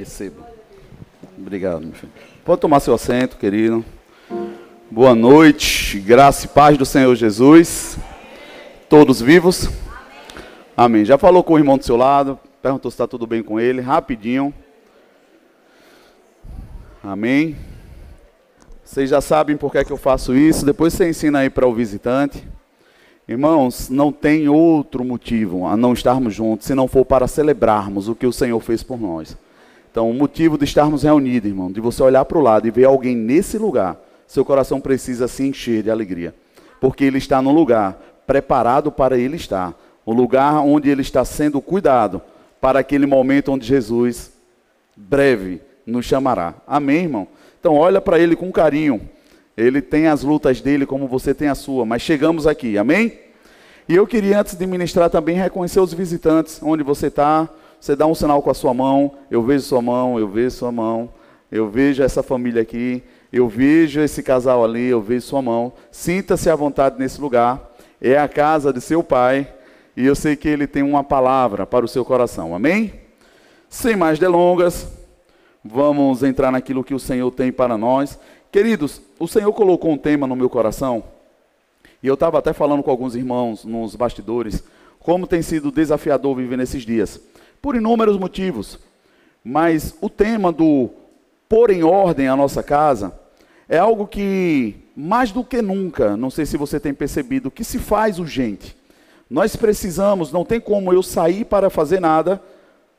Receba. Obrigado, meu filho. Pode tomar seu assento, querido. Boa noite, graça e paz do Senhor Jesus. Todos vivos? Amém. Já falou com o irmão do seu lado? Perguntou se está tudo bem com ele, rapidinho. Amém. Vocês já sabem por que, é que eu faço isso. Depois você ensina aí para o visitante. Irmãos, não tem outro motivo a não estarmos juntos se não for para celebrarmos o que o Senhor fez por nós. Então, o motivo de estarmos reunidos, irmão, de você olhar para o lado e ver alguém nesse lugar, seu coração precisa se encher de alegria. Porque ele está no lugar preparado para ele estar. O lugar onde ele está sendo cuidado para aquele momento onde Jesus breve nos chamará. Amém, irmão? Então, olha para ele com carinho. Ele tem as lutas dele como você tem a sua, mas chegamos aqui, amém? E eu queria, antes de ministrar, também reconhecer os visitantes, onde você está. Você dá um sinal com a sua mão, eu vejo sua mão, eu vejo sua mão, eu vejo essa família aqui, eu vejo esse casal ali, eu vejo sua mão. Sinta-se à vontade nesse lugar. É a casa de seu pai, e eu sei que ele tem uma palavra para o seu coração, amém? Sem mais delongas, vamos entrar naquilo que o Senhor tem para nós. Queridos, o Senhor colocou um tema no meu coração, e eu estava até falando com alguns irmãos nos bastidores, como tem sido desafiador viver nesses dias, por inúmeros motivos. Mas o tema do pôr em ordem a nossa casa é algo que, mais do que nunca, não sei se você tem percebido, que se faz urgente. Nós precisamos, não tem como eu sair para fazer nada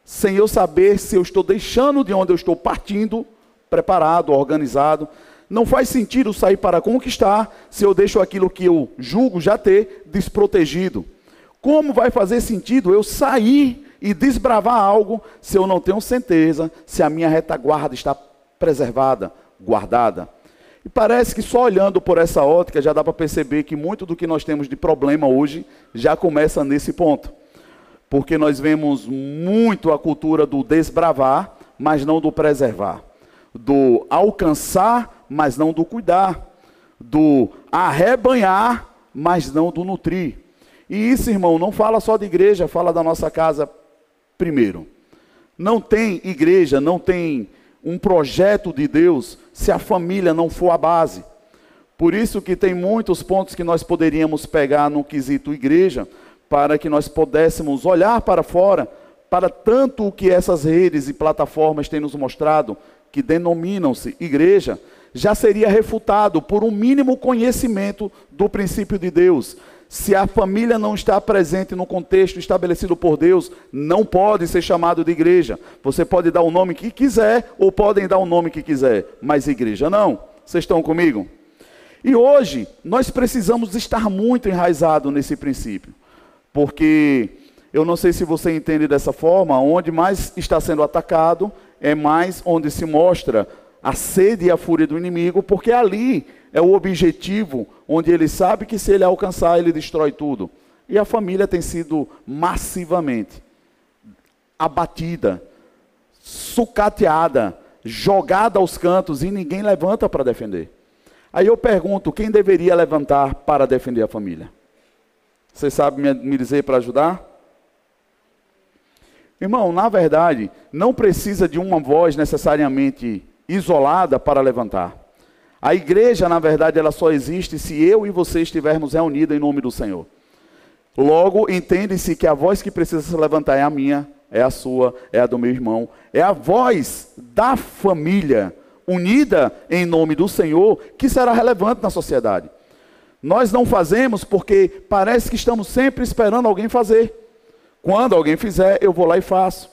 sem eu saber se eu estou deixando de onde eu estou partindo preparado, organizado. Não faz sentido sair para conquistar se eu deixo aquilo que eu julgo já ter desprotegido. Como vai fazer sentido eu sair e desbravar algo se eu não tenho certeza se a minha retaguarda está preservada, guardada? E parece que só olhando por essa ótica já dá para perceber que muito do que nós temos de problema hoje já começa nesse ponto. Porque nós vemos muito a cultura do desbravar, mas não do preservar. Do alcançar, mas não do cuidar, do arrebanhar, mas não do nutrir. E isso, irmão, não fala só de igreja, fala da nossa casa primeiro. Não tem igreja, não tem um projeto de Deus se a família não for a base. Por isso que tem muitos pontos que nós poderíamos pegar no quesito igreja, para que nós pudéssemos olhar para fora, para tanto o que essas redes e plataformas têm nos mostrado, que denominam-se igreja, já seria refutado por um mínimo conhecimento do princípio de Deus. Se a família não está presente no contexto estabelecido por Deus, não pode ser chamado de igreja. Você pode dar o nome que quiser, ou podem dar o nome que quiser, mas igreja não. Vocês estão comigo? E hoje, nós precisamos estar muito enraizados nesse princípio, porque eu não sei se você entende dessa forma, onde mais está sendo atacado é mais onde se mostra a sede e a fúria do inimigo, porque ali é o objetivo onde ele sabe que se ele alcançar, ele destrói tudo. E a família tem sido massivamente abatida, sucateada, jogada aos cantos e ninguém levanta para defender. Aí eu pergunto: quem deveria levantar para defender a família? Você sabe me, dizer para ajudar? Irmão, na verdade, não precisa de uma voz necessariamente isolada para levantar. A igreja, na verdade, ela só existe se eu e você estivermos reunidos em nome do Senhor. Logo, entende-se que a voz que precisa se levantar é a minha, é a sua, é a do meu irmão, é a voz da família unida em nome do Senhor que será relevante na sociedade. Nós não fazemos porque parece que estamos sempre esperando alguém fazer. Quando alguém fizer, eu vou lá e faço.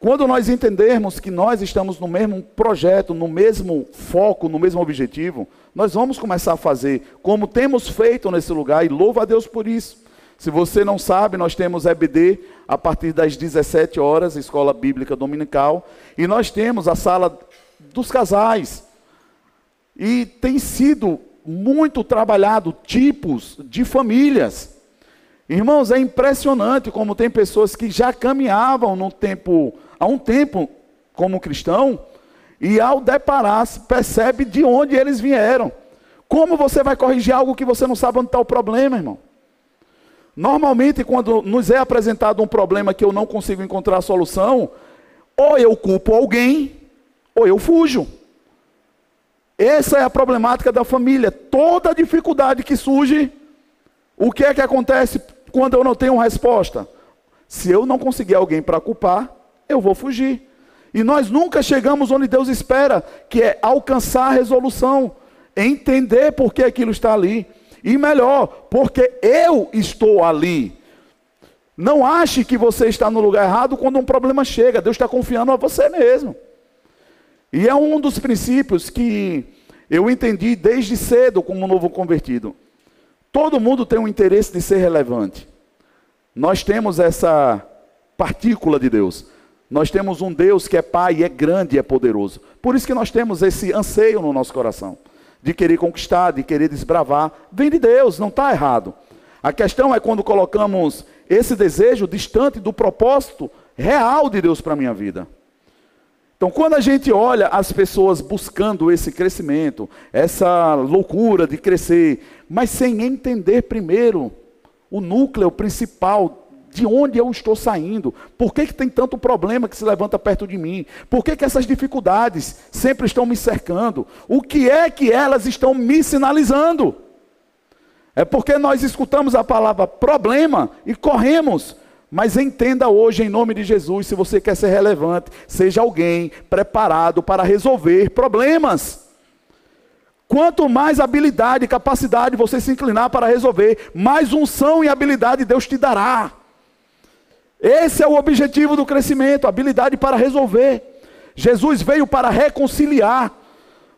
Quando nós entendermos que nós estamos no mesmo projeto, no mesmo foco, no mesmo objetivo, nós vamos começar a fazer como temos feito nesse lugar e louva a Deus por isso. Se você não sabe, nós temos EBD a partir das 17 horas, Escola Bíblica Dominical, e nós temos a sala dos casais. E tem sido muito trabalhado tipos de famílias. Irmãos, é impressionante como tem pessoas que já caminhavam no tempo há um tempo como cristão e ao deparar-se percebe de onde eles vieram. Como você vai corrigir algo que você não sabe onde está o problema, irmão? Normalmente, quando nos é apresentado um problema que eu não consigo encontrar solução, Ou eu culpo alguém, ou eu fujo. Essa é a problemática da família. Toda dificuldade que surge, o que é que acontece quando eu não tenho resposta? Se eu não conseguir alguém para culpar, eu vou fugir. E nós nunca chegamos onde Deus espera, que é alcançar a resolução, entender por que aquilo está ali. E melhor, porque eu estou ali. Não ache que você está no lugar errado quando um problema chega. Deus está confiando a você mesmo. E é um dos princípios que eu entendi desde cedo como novo convertido. Todo mundo tem um interesse de ser relevante. Nós temos essa partícula de Deus. Nós temos um Deus que é Pai, é grande e é poderoso. Por isso que nós temos esse anseio no nosso coração de querer conquistar, de querer desbravar. Vem de Deus, não está errado. A questão é quando colocamos esse desejo distante do propósito real de Deus para a minha vida. Então, quando a gente olha as pessoas buscando esse crescimento, essa loucura de crescer, mas sem entender primeiro o núcleo principal de onde eu estou saindo, por que, que tem tanto problema que se levanta perto de mim, por que, que essas dificuldades sempre estão me cercando, o que é que elas estão me sinalizando? É porque nós escutamos a palavra problema e corremos. Mas entenda hoje, em nome de Jesus, se você quer ser relevante, seja alguém preparado para resolver problemas. Quanto mais habilidade e capacidade você se inclinar para resolver, mais unção e habilidade Deus te dará. Esse é o objetivo do crescimento, habilidade para resolver. Jesus veio para reconciliar.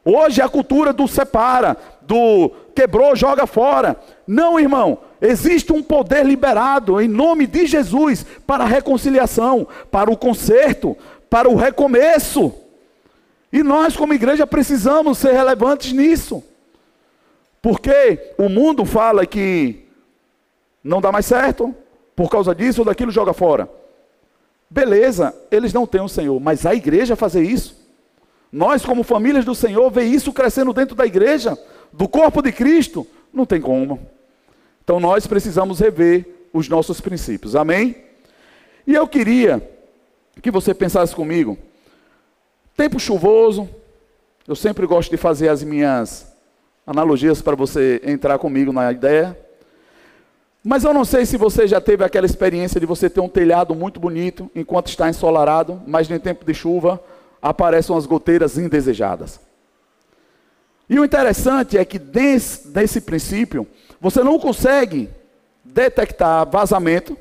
Hoje a cultura do separa, do quebrou, joga fora. Não, irmão. Existe um poder liberado em nome de Jesus para a reconciliação, para o conserto, para o recomeço. E nós, como igreja, precisamos ser relevantes nisso. Porque o mundo fala que não dá mais certo, por causa disso ou daquilo joga fora. Beleza, eles não têm o Senhor, mas a igreja fazer isso. Nós, como famílias do Senhor, ver isso crescendo dentro da igreja, do corpo de Cristo, não tem como. Então nós precisamos rever os nossos princípios. Amém? E eu queria que você pensasse comigo. Tempo chuvoso, eu sempre gosto de fazer as minhas analogias para você entrar comigo na ideia. Mas eu não sei se você já teve aquela experiência de você ter um telhado muito bonito enquanto está ensolarado, mas em tempo de chuva aparecem umas goteiras indesejadas. E o interessante é que desse, desse princípio, você não consegue detectar vazamento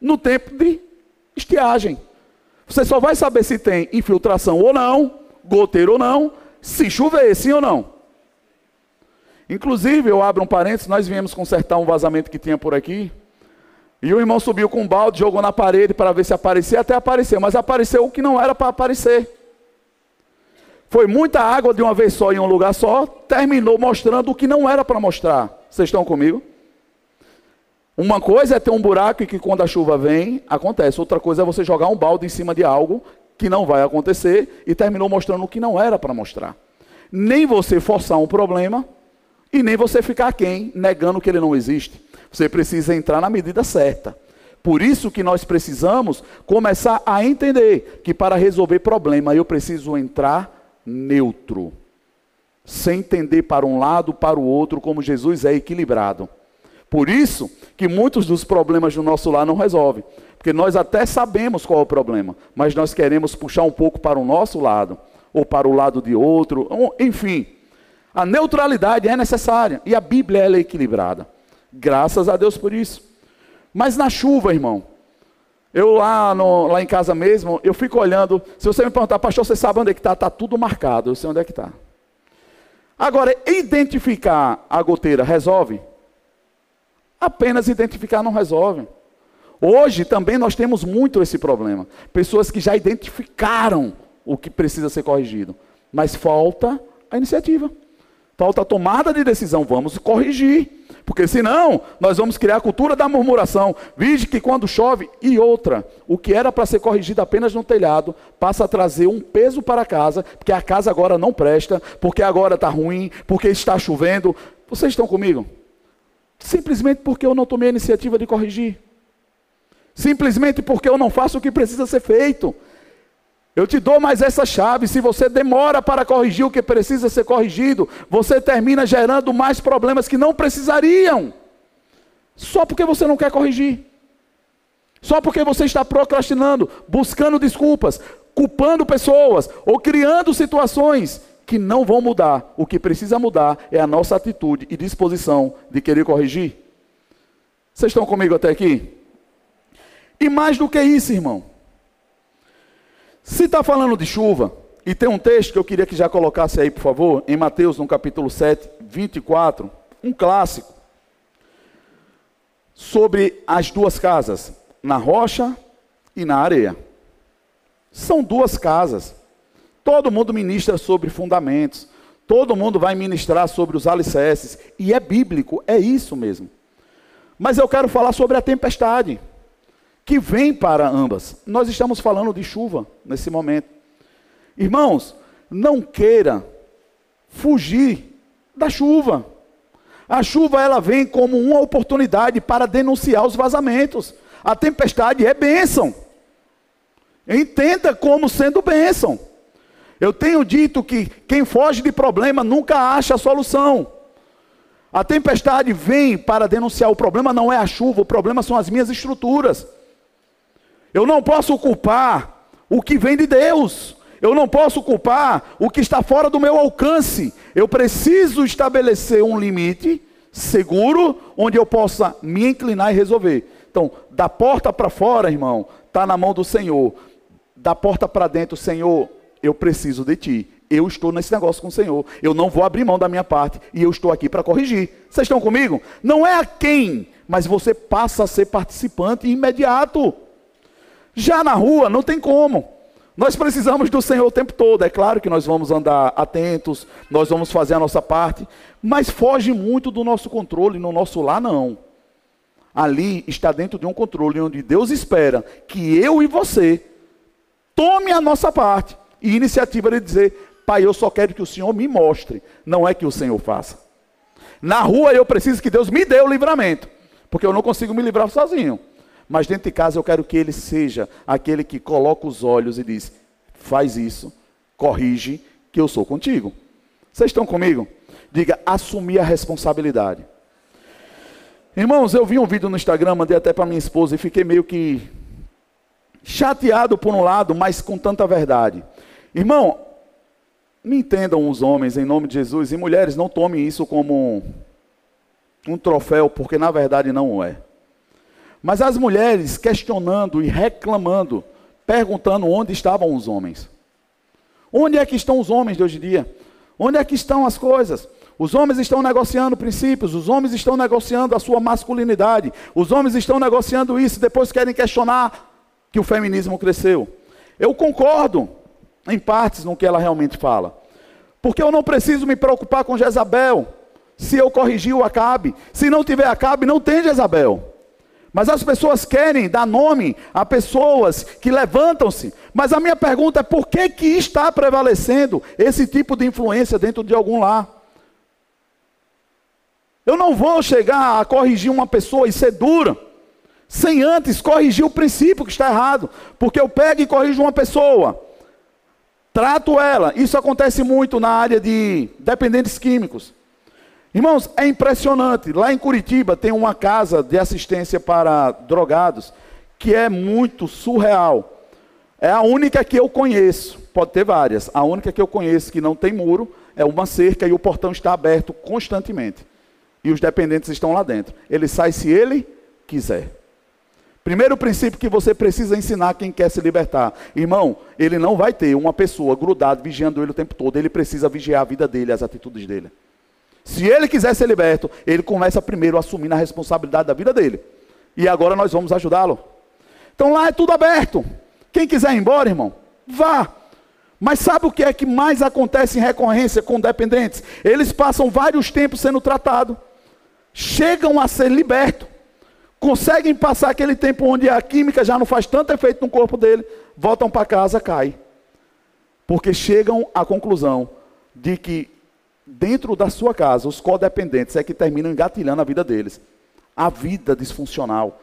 no tempo de estiagem. Você só vai saber se tem infiltração ou não, goteiro ou não, se chover, sim ou não. Inclusive, eu abro um parênteses, nós viemos consertar um vazamento que tinha por aqui. E o irmão subiu com um balde, jogou na parede para ver se aparecia, até apareceu, mas apareceu o que não era para aparecer. Foi muita água de uma vez só em um lugar só, terminou mostrando o que não era para mostrar. Vocês estão comigo? Uma coisa é ter um buraco que quando a chuva vem, acontece. Outra coisa é você jogar um balde em cima de algo que não vai acontecer e terminou mostrando o que não era para mostrar. Nem você forçar um problema e nem você ficar quem negando que ele não existe. Você precisa entrar na medida certa. Por isso que nós precisamos começar a entender que para resolver problema eu preciso entrar neutro, sem entender para um lado, para o outro, como Jesus é equilibrado. Por isso que muitos dos problemas do nosso lar não resolvem. Porque nós até sabemos qual é o problema, mas nós queremos puxar um pouco para o nosso lado, ou para o lado de outro, enfim. A neutralidade é necessária e a Bíblia é equilibrada. Graças a Deus por isso. Mas na chuva, irmão, eu lá, no, lá em casa mesmo, eu fico olhando. Se você me perguntar, pastor, você sabe onde é que está? Está tudo marcado, eu sei onde é que está. Agora, identificar a goteira resolve? Apenas identificar não resolve. Hoje também nós temos muito esse problema. Pessoas que já identificaram o que precisa ser corrigido. Mas falta a iniciativa. Falta tomada de decisão. Vamos corrigir. Porque senão, nós vamos criar a cultura da murmuração. Vide que quando chove, e outra, o que era para ser corrigido apenas no telhado, passa a trazer um peso para casa, porque a casa agora não presta, porque agora está ruim, porque está chovendo. Vocês estão comigo? Simplesmente porque eu não tomei a iniciativa de corrigir. Simplesmente porque eu não faço o que precisa ser feito. Eu te dou mais essa chave. Se você demora para corrigir o que precisa ser corrigido, você termina gerando mais problemas que não precisariam. Só porque você não quer corrigir. Só porque você está procrastinando, buscando desculpas, culpando pessoas ou criando situações que não vão mudar. O que precisa mudar é a nossa atitude e disposição de querer corrigir. Vocês estão comigo até aqui? E mais do que isso, irmão. Se está falando de chuva, e tem um texto que eu queria que já colocasse aí, por favor, em Mateus, no capítulo 7, 24, um clássico, sobre as duas casas, na rocha e na areia. São duas casas. Todo mundo ministra sobre fundamentos, todo mundo vai ministrar sobre os alicerces, e é bíblico, é isso mesmo. Mas eu quero falar sobre a tempestade que vem para ambas. Nós estamos falando de chuva nesse momento. Irmãos, não queira fugir da chuva. A chuva ela vem como uma oportunidade para denunciar os vazamentos. A tempestade é bênção. Entenda como sendo bênção. Eu tenho dito que quem foge de problema nunca acha a solução. A tempestade vem para denunciar o problema, não é a chuva, o problema são as minhas estruturas. Eu não posso culpar o que vem de Deus. Eu não posso culpar o que está fora do meu alcance. Eu preciso estabelecer um limite seguro onde eu possa me inclinar e resolver. Então, da porta para fora, irmão, está na mão do Senhor. Da porta para dentro, Senhor, eu preciso de ti. Eu estou nesse negócio com o Senhor. Eu não vou abrir mão da minha parte e eu estou aqui para corrigir. Vocês estão comigo? Não é a quem, mas você passa a ser participante imediato. Já na rua, não tem como. Nós precisamos do Senhor o tempo todo. É claro que nós vamos andar atentos, nós vamos fazer a nossa parte, mas foge muito do nosso controle. No nosso lar, não. Ali está dentro de um controle onde Deus espera que eu e você tome a nossa parte. E iniciativa de dizer: Pai, eu só quero que o Senhor me mostre, não é que o Senhor faça. Na rua eu preciso que Deus me dê o livramento, porque eu não consigo me livrar sozinho. Mas dentro de casa eu quero que ele seja aquele que coloca os olhos e diz: faz isso, corrige, que eu sou contigo. Vocês estão comigo? Diga, assumir a responsabilidade. Irmãos, eu vi um vídeo no Instagram, mandei até para minha esposa e fiquei meio que chateado por um lado, mas com tanta verdade. Irmão, me entendam os homens em nome de Jesus e mulheres, não tomem isso como um, troféu, porque na verdade não é. Mas as mulheres questionando e reclamando, perguntando onde estavam os homens. Onde é que estão os homens de hoje em dia? Onde é que estão as coisas? Os homens estão negociando princípios, os homens estão negociando a sua masculinidade, os homens estão negociando isso, depois querem questionar que o feminismo cresceu. Eu concordo, em partes, no que ela realmente fala. Porque eu não preciso me preocupar com Jezabel, se eu corrigir o Acabe. Se não tiver Acabe, não tem Jezabel. Mas as pessoas querem dar nome a pessoas que levantam-se. Mas a minha pergunta é por que, que está prevalecendo esse tipo de influência dentro de algum lar? Eu não vou chegar a corrigir uma pessoa e ser dura, sem antes corrigir o princípio que está errado. Porque eu pego e corrijo uma pessoa, trato ela. Isso acontece muito na área de dependentes químicos. Irmãos, é impressionante. Lá em Curitiba tem uma casa de assistência para drogados que é muito surreal. É a única que eu conheço, pode ter várias. A única que eu conheço que não tem muro é uma cerca e o portão está aberto constantemente. E os dependentes estão lá dentro. Ele sai se ele quiser. Primeiro princípio que você precisa ensinar quem quer se libertar. Irmão, ele não vai ter uma pessoa grudada vigiando ele o tempo todo. Ele precisa vigiar a vida dele, as atitudes dele. Se ele quiser ser liberto, ele começa primeiro assumindo a responsabilidade da vida dele. E agora nós vamos ajudá-lo. Então lá é tudo aberto. Quem quiser ir embora, irmão, vá. Mas sabe o que é que mais acontece em recorrência com dependentes? Eles passam vários tempos sendo tratados, chegam a ser libertos, conseguem passar aquele tempo onde a química já não faz tanto efeito no corpo dele, voltam para casa, cai. Porque chegam à conclusão de que dentro da sua casa, os codependentes é que terminam engatilhando a vida deles. A vida disfuncional.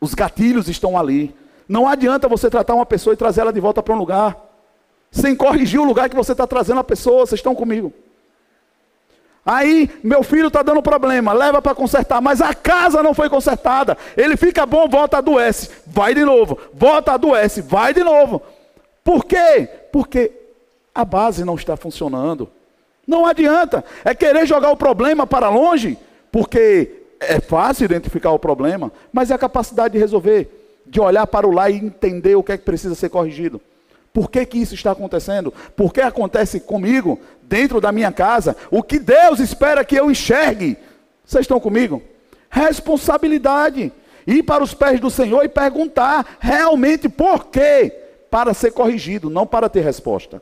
Os gatilhos estão ali. Não adianta você tratar uma pessoa e trazer ela de volta para um lugar, sem corrigir o lugar que você está trazendo a pessoa. Vocês estão comigo? Aí, meu filho está dando problema, leva para consertar, mas a casa não foi consertada. Ele fica bom, volta, adoece, vai de novo, volta, adoece, vai de novo. Por quê? Porque a base não está funcionando. Não adianta, é querer jogar o problema para longe, porque é fácil identificar o problema, mas é a capacidade de resolver, de olhar para o lá e entender o que é que precisa ser corrigido. Por que, que isso está acontecendo? Por que acontece comigo, dentro da minha casa? O que Deus espera que eu enxergue? Vocês estão comigo? Responsabilidade. Ir para os pés do Senhor e perguntar realmente por quê? Para ser corrigido, não para ter resposta.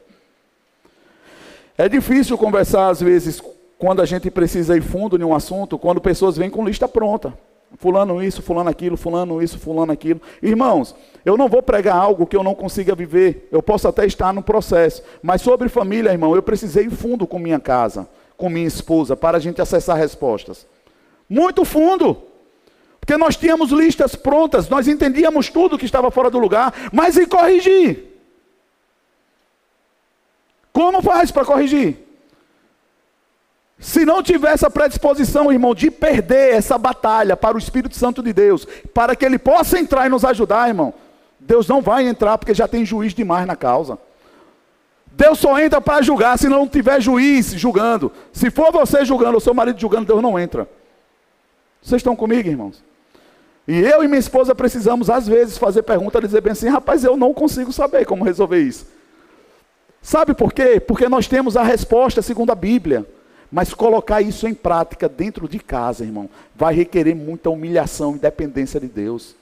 É difícil conversar, às vezes, quando a gente precisa ir fundo em um assunto, quando pessoas vêm com lista pronta. Fulano isso, fulano aquilo, fulano isso, fulano aquilo. Irmãos, eu não vou pregar algo que eu não consiga viver. Eu posso até estar no processo. Mas sobre família, irmão, eu precisei ir fundo com minha casa, com minha esposa, para a gente acessar respostas. Muito fundo. Porque nós tínhamos listas prontas, nós entendíamos tudo que estava fora do lugar, mas e corrigir? Como faz para corrigir? Se não tiver essa predisposição, irmão, de perder essa batalha para o Espírito Santo de Deus, para que ele possa entrar e nos ajudar, irmão, Deus não vai entrar porque já tem juiz demais na causa. Deus só entra para julgar se não tiver juiz julgando. Se for você julgando, ou seu marido julgando, Deus não entra. Vocês estão comigo, irmãos? E eu e minha esposa precisamos, às vezes, fazer pergunta e dizer bem assim: rapaz, eu não consigo saber como resolver isso. Sabe por quê? Porque nós temos a resposta segundo a Bíblia. Mas colocar isso em prática dentro de casa, irmão, vai requerer muita humilhação e dependência de Deus.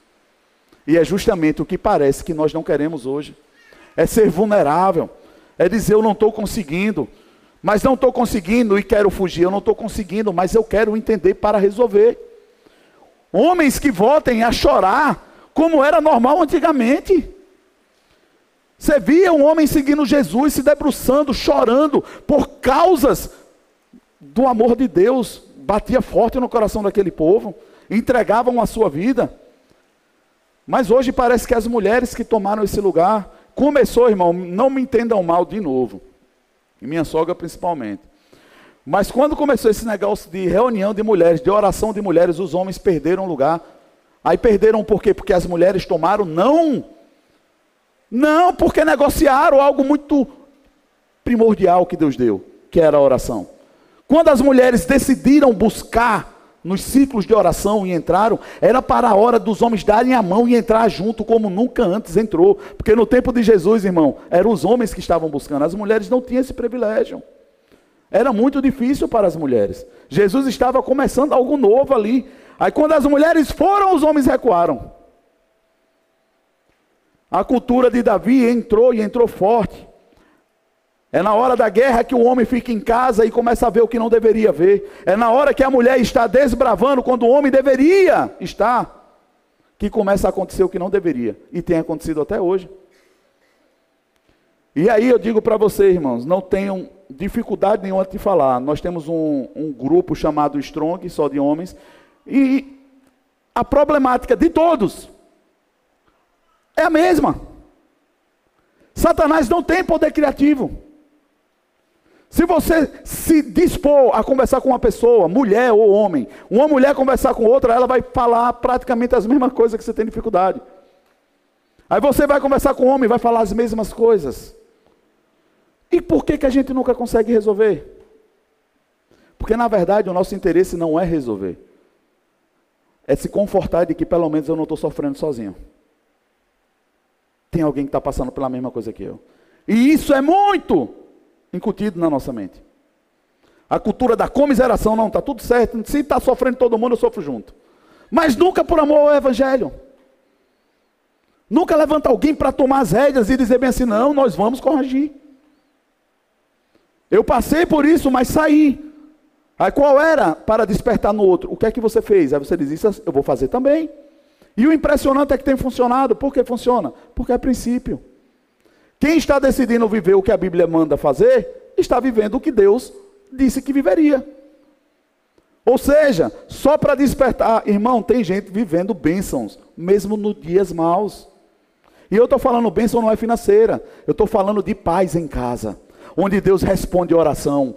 E é justamente o que parece que nós não queremos hoje. É ser vulnerável. É dizer, eu não estou conseguindo. Mas não estou conseguindo e quero fugir. Eu não estou conseguindo, mas eu quero entender para resolver. Homens que voltem a chorar, como era normal antigamente. Você via um homem seguindo Jesus, se debruçando, chorando, por causas do amor de Deus batia forte no coração daquele povo, entregavam a sua vida. Mas hoje parece que as mulheres que tomaram esse lugar, começou, irmão, não me entendam mal de novo, e minha sogra principalmente. Mas quando começou esse negócio de reunião de mulheres, de oração de mulheres, os homens perderam lugar. Aí perderam por quê? Porque as mulheres tomaram? Não. Não, porque negociaram algo muito primordial que Deus deu, que era a oração. Quando as mulheres decidiram buscar nos ciclos de oração e entraram, era para a hora dos homens darem a mão e entrar junto, como nunca antes entrou. Porque no tempo de Jesus, irmão, eram os homens que estavam buscando, as mulheres não tinham esse privilégio. Era muito difícil para as mulheres. Jesus estava começando algo novo ali. Aí quando as mulheres foram, os homens recuaram. A cultura de Davi entrou e entrou forte. É na hora da guerra que o homem fica em casa e começa a ver o que não deveria ver. É na hora que a mulher está desbravando quando o homem deveria estar, que começa a acontecer o que não deveria. E tem acontecido até hoje. E aí eu digo para vocês, irmãos, não tenham dificuldade nenhuma de falar. Nós temos um, um grupo chamado Strong, só de homens, e a problemática de todos é a mesma. Satanás não tem poder criativo. Se você se dispor a conversar com uma pessoa, mulher ou homem, uma mulher conversar com outra, ela vai falar praticamente as mesmas coisas que você tem dificuldade. Aí você vai conversar com um homem, vai falar as mesmas coisas. E por que, que a gente nunca consegue resolver? Porque na verdade o nosso interesse não é resolver, é se confortar de que pelo menos eu não estou sofrendo sozinho. Tem alguém que está passando pela mesma coisa que eu. E isso é muito incutido na nossa mente. A cultura da comiseração, não, está tudo certo. Se está sofrendo todo mundo, eu sofro junto. Mas nunca por amor ao Evangelho. Nunca levanta alguém para tomar as rédeas e dizer bem assim: não, nós vamos corrigir. Eu passei por isso, mas saí. Aí qual era para despertar no outro? O que é que você fez? Aí você diz: isso eu vou fazer também. E o impressionante é que tem funcionado. Por que funciona? Porque é princípio. Quem está decidindo viver o que a Bíblia manda fazer, está vivendo o que Deus disse que viveria. Ou seja, só para despertar, irmão, tem gente vivendo bênçãos, mesmo nos dias maus. E eu estou falando bênção não é financeira, eu estou falando de paz em casa, onde Deus responde oração,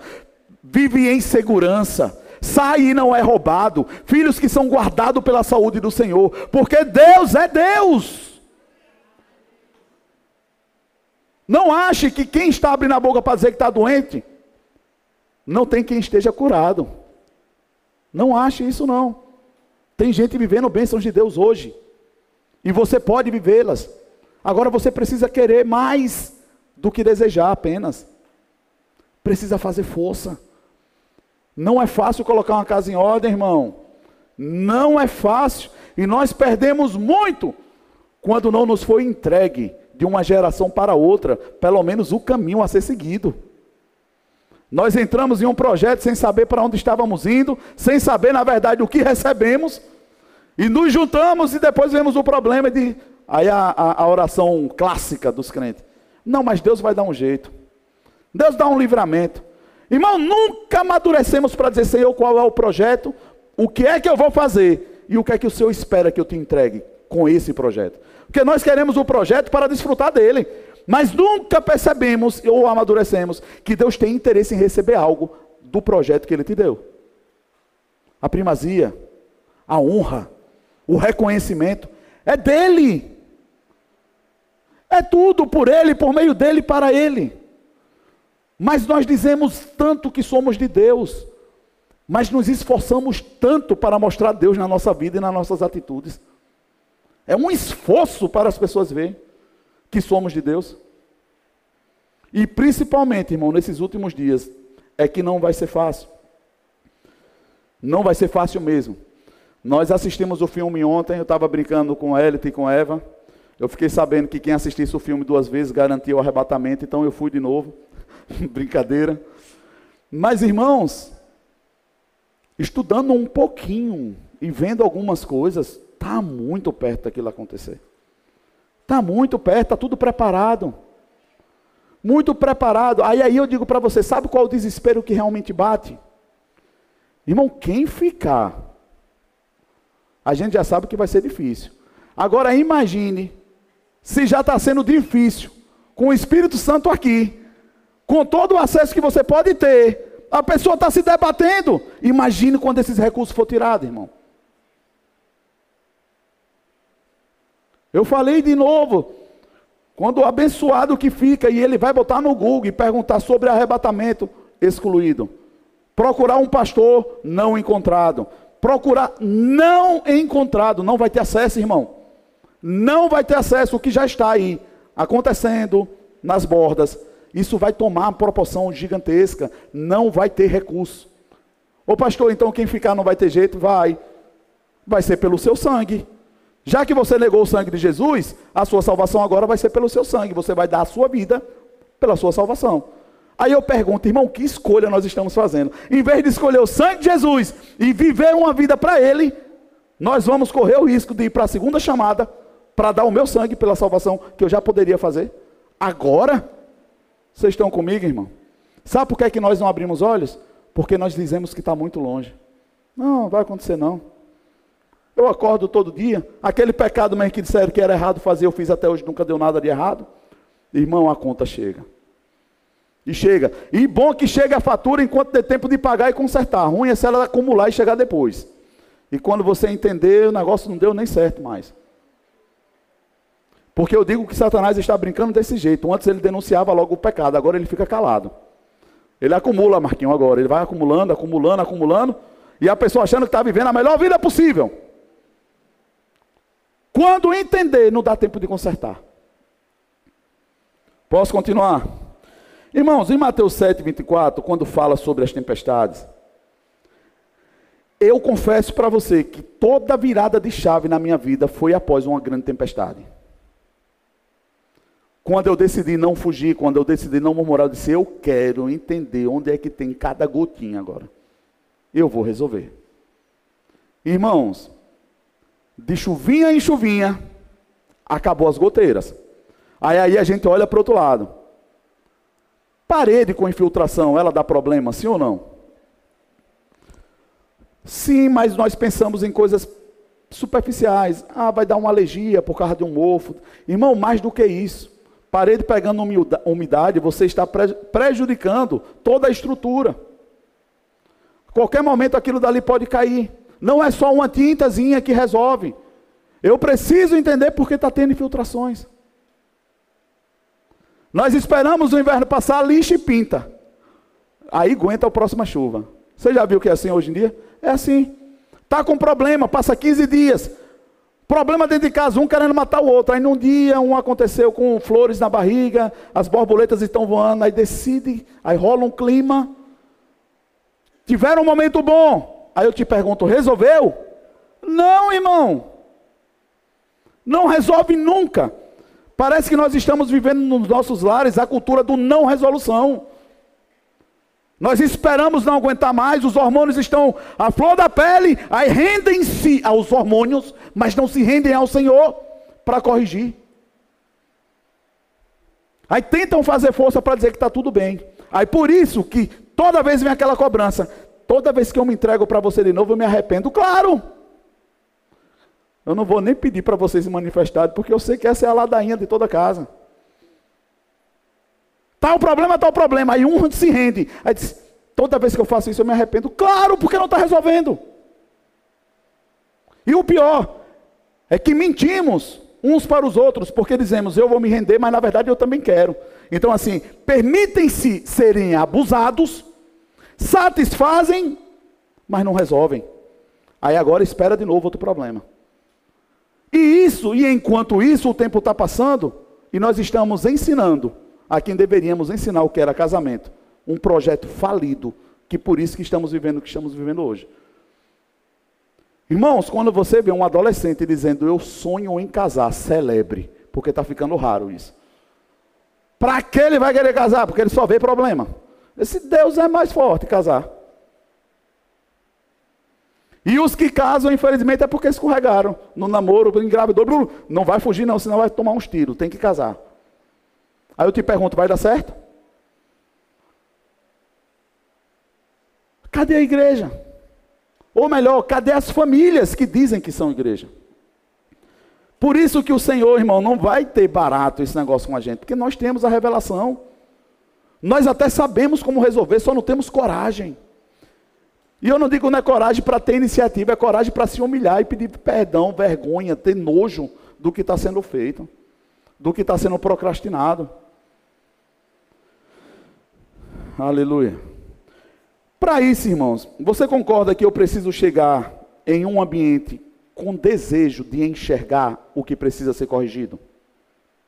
vive em segurança, sai e não é roubado, filhos que são guardados pela saúde do Senhor, porque Deus é Deus. Não ache que quem está abrindo a boca para dizer que está doente, não tem quem esteja curado. Não ache isso não. Tem gente vivendo bênçãos de Deus hoje. E você pode vivê-las. Agora você precisa querer mais do que desejar apenas. Precisa fazer força. Não é fácil colocar uma casa em ordem, irmão. Não é fácil. E nós perdemos muito quando não nos foi entregue de uma geração para outra, pelo menos o caminho a ser seguido. Nós entramos em um projeto sem saber para onde estávamos indo, sem saber, na verdade, o que recebemos, e nos juntamos e depois vemos o problema de. Aí a, a, a oração clássica dos crentes. Não, mas Deus vai dar um jeito. Deus dá um livramento. Irmão, nunca amadurecemos para dizer, Senhor, qual é o projeto, o que é que eu vou fazer e o que é que o Senhor espera que eu te entregue com esse projeto. Porque nós queremos o projeto para desfrutar dele, mas nunca percebemos ou amadurecemos que Deus tem interesse em receber algo do projeto que ele te deu. A primazia, a honra, o reconhecimento é dele. É tudo por ele, por meio dele, para ele. Mas nós dizemos tanto que somos de Deus, mas nos esforçamos tanto para mostrar Deus na nossa vida e nas nossas atitudes. É um esforço para as pessoas verem que somos de Deus. E principalmente, irmão, nesses últimos dias, é que não vai ser fácil. Não vai ser fácil mesmo. Nós assistimos o filme ontem, eu estava brincando com a Elite e com a Eva. Eu fiquei sabendo que quem assistisse o filme duas vezes garantia o arrebatamento, então eu fui de novo. Brincadeira. Mas, irmãos, estudando um pouquinho e vendo algumas coisas, está muito perto daquilo acontecer. Está muito perto, está tudo preparado. Muito preparado. Aí, aí eu digo para você: sabe qual é o desespero que realmente bate? Irmão, quem ficar, a gente já sabe que vai ser difícil. Agora imagine, se já está sendo difícil, com o Espírito Santo aqui, com todo o acesso que você pode ter, a pessoa está se debatendo. Imagine quando esses recursos for tirados, irmão. Eu falei de novo, quando o abençoado que fica e ele vai botar no Google e perguntar sobre arrebatamento excluído. Procurar um pastor não encontrado. Procurar não encontrado, não vai ter acesso, irmão. Não vai ter acesso o que já está aí acontecendo nas bordas isso vai tomar uma proporção gigantesca, não vai ter recurso. Ô pastor, então quem ficar não vai ter jeito? Vai. Vai ser pelo seu sangue. Já que você negou o sangue de Jesus, a sua salvação agora vai ser pelo seu sangue. Você vai dar a sua vida pela sua salvação. Aí eu pergunto, irmão, que escolha nós estamos fazendo? Em vez de escolher o sangue de Jesus e viver uma vida para Ele, nós vamos correr o risco de ir para a segunda chamada para dar o meu sangue pela salvação que eu já poderia fazer. Agora, vocês estão comigo, irmão? Sabe por que, é que nós não abrimos olhos? Porque nós dizemos que está muito longe. Não, vai acontecer não. Eu acordo todo dia, aquele pecado mesmo que disseram que era errado fazer, eu fiz até hoje, nunca deu nada de errado. Irmão, a conta chega. E chega. E bom que chega a fatura enquanto tem tempo de pagar e consertar. Ruim é se ela acumular e chegar depois. E quando você entender, o negócio não deu nem certo mais. Porque eu digo que Satanás está brincando desse jeito. Antes ele denunciava logo o pecado, agora ele fica calado. Ele acumula, Marquinho, agora. Ele vai acumulando, acumulando, acumulando. E a pessoa achando que está vivendo a melhor vida possível. Quando entender, não dá tempo de consertar. Posso continuar? Irmãos, em Mateus 7, 24, quando fala sobre as tempestades, eu confesso para você que toda virada de chave na minha vida foi após uma grande tempestade. Quando eu decidi não fugir, quando eu decidi não murmurar, eu disse: Eu quero entender onde é que tem cada gotinha agora. Eu vou resolver. Irmãos, de chuvinha em chuvinha, acabou as goteiras. Aí, aí a gente olha para o outro lado. Parede com infiltração, ela dá problema, sim ou não? Sim, mas nós pensamos em coisas superficiais. Ah, vai dar uma alergia por causa de um mofo. Irmão, mais do que isso. Parede pegando umidade, você está prejudicando toda a estrutura. Qualquer momento aquilo dali pode cair. Não é só uma tintazinha que resolve. Eu preciso entender porque está tendo infiltrações. Nós esperamos o inverno passar, lixa e pinta. Aí aguenta a próxima chuva. Você já viu que é assim hoje em dia? É assim. Está com problema, passa 15 dias. Problema dentro de casa, um querendo matar o outro. Aí num dia um aconteceu com flores na barriga, as borboletas estão voando, aí decide, aí rola um clima. Tiveram um momento bom. Aí eu te pergunto, resolveu? Não, irmão. Não resolve nunca. Parece que nós estamos vivendo nos nossos lares a cultura do não resolução. Nós esperamos não aguentar mais, os hormônios estão à flor da pele, aí rendem-se aos hormônios, mas não se rendem ao Senhor para corrigir. Aí tentam fazer força para dizer que está tudo bem. Aí por isso que toda vez vem aquela cobrança. Toda vez que eu me entrego para você de novo, eu me arrependo. Claro! Eu não vou nem pedir para vocês se manifestarem, porque eu sei que essa é a ladainha de toda casa. Tal problema, tal problema. Aí um se rende. Aí diz, toda vez que eu faço isso eu me arrependo. Claro, porque não está resolvendo. E o pior é que mentimos uns para os outros, porque dizemos, eu vou me render, mas na verdade eu também quero. Então, assim, permitem-se serem abusados, satisfazem, mas não resolvem. Aí agora espera de novo outro problema. E isso, e enquanto isso, o tempo está passando, e nós estamos ensinando a quem deveríamos ensinar o que era casamento. Um projeto falido, que por isso que estamos vivendo o que estamos vivendo hoje. Irmãos, quando você vê um adolescente dizendo eu sonho em casar, celebre, porque está ficando raro isso. Para que ele vai querer casar? Porque ele só vê problema. Esse Deus é mais forte casar. E os que casam, infelizmente, é porque escorregaram no namoro, engravidou. Não vai fugir, não, senão vai tomar uns tiros. Tem que casar. Aí eu te pergunto, vai dar certo? Cadê a igreja? Ou melhor, cadê as famílias que dizem que são igreja? Por isso que o Senhor, irmão, não vai ter barato esse negócio com a gente, porque nós temos a revelação. Nós até sabemos como resolver, só não temos coragem. E eu não digo não é coragem para ter iniciativa, é coragem para se humilhar e pedir perdão, vergonha, ter nojo do que está sendo feito, do que está sendo procrastinado. Aleluia. Para isso, irmãos, você concorda que eu preciso chegar em um ambiente com desejo de enxergar o que precisa ser corrigido?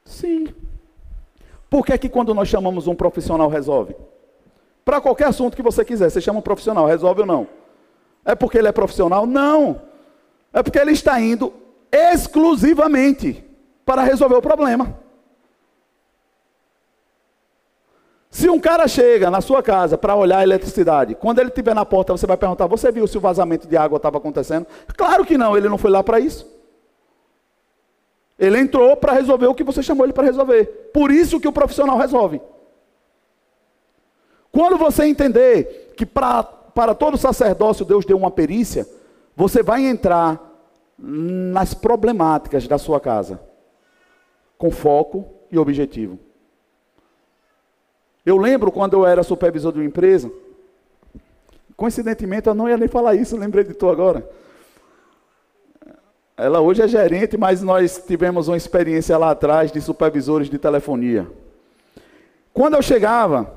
Sim. Por que é que quando nós chamamos um profissional resolve? Para qualquer assunto que você quiser, você chama um profissional, resolve ou não? É porque ele é profissional? Não. É porque ele está indo exclusivamente para resolver o problema. Se um cara chega na sua casa para olhar a eletricidade, quando ele estiver na porta, você vai perguntar: Você viu se o vazamento de água estava acontecendo? Claro que não, ele não foi lá para isso. Ele entrou para resolver o que você chamou ele para resolver. Por isso que o profissional resolve. Quando você entender que pra, para todo sacerdócio Deus deu uma perícia, você vai entrar nas problemáticas da sua casa, com foco e objetivo. Eu lembro quando eu era supervisor de uma empresa, coincidentemente eu não ia nem falar isso, lembrei de tu agora. Ela hoje é gerente, mas nós tivemos uma experiência lá atrás de supervisores de telefonia. Quando eu chegava,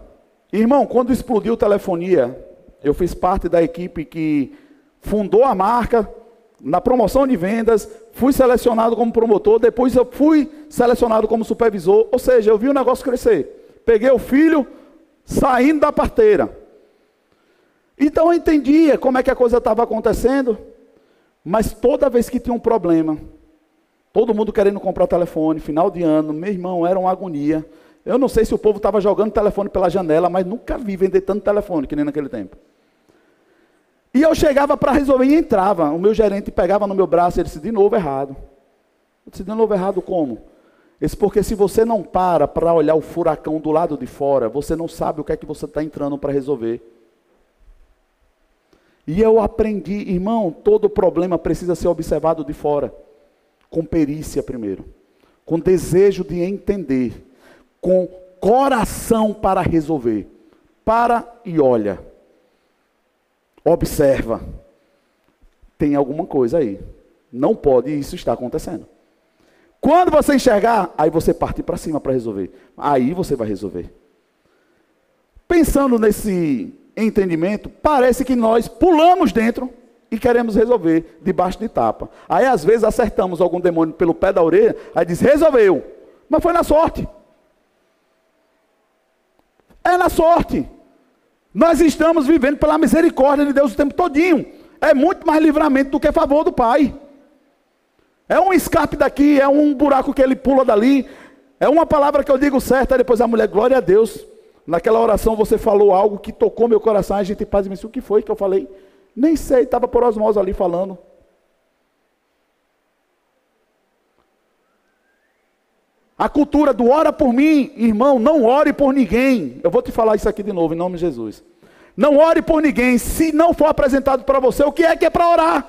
irmão, quando explodiu telefonia, eu fiz parte da equipe que fundou a marca na promoção de vendas, fui selecionado como promotor, depois eu fui selecionado como supervisor, ou seja, eu vi o negócio crescer peguei o filho saindo da parteira. Então eu entendia como é que a coisa estava acontecendo, mas toda vez que tinha um problema, todo mundo querendo comprar telefone, final de ano, meu irmão, era uma agonia. Eu não sei se o povo estava jogando telefone pela janela, mas nunca vi vender tanto telefone que nem naquele tempo. E eu chegava para resolver e entrava. O meu gerente pegava no meu braço e ele disse, de novo errado. Eu disse, de novo errado como? Esse porque se você não para para olhar o furacão do lado de fora, você não sabe o que é que você está entrando para resolver. E eu aprendi, irmão, todo problema precisa ser observado de fora, com perícia primeiro, com desejo de entender, com coração para resolver. Para e olha. Observa. Tem alguma coisa aí. Não pode isso estar acontecendo. Quando você enxergar, aí você parte para cima para resolver. Aí você vai resolver. Pensando nesse entendimento, parece que nós pulamos dentro e queremos resolver debaixo de tapa. Aí às vezes acertamos algum demônio pelo pé da orelha, aí diz: resolveu. Mas foi na sorte. É na sorte. Nós estamos vivendo pela misericórdia de Deus o tempo todinho. É muito mais livramento do que favor do Pai. É um escape daqui, é um buraco que ele pula dali. É uma palavra que eu digo certa, depois a mulher, glória a Deus. Naquela oração você falou algo que tocou meu coração. A gente paz e o que foi que eu falei? Nem sei, estava por osmose ali falando. A cultura do ora por mim, irmão, não ore por ninguém. Eu vou te falar isso aqui de novo, em nome de Jesus. Não ore por ninguém. Se não for apresentado para você, o que é que é para orar?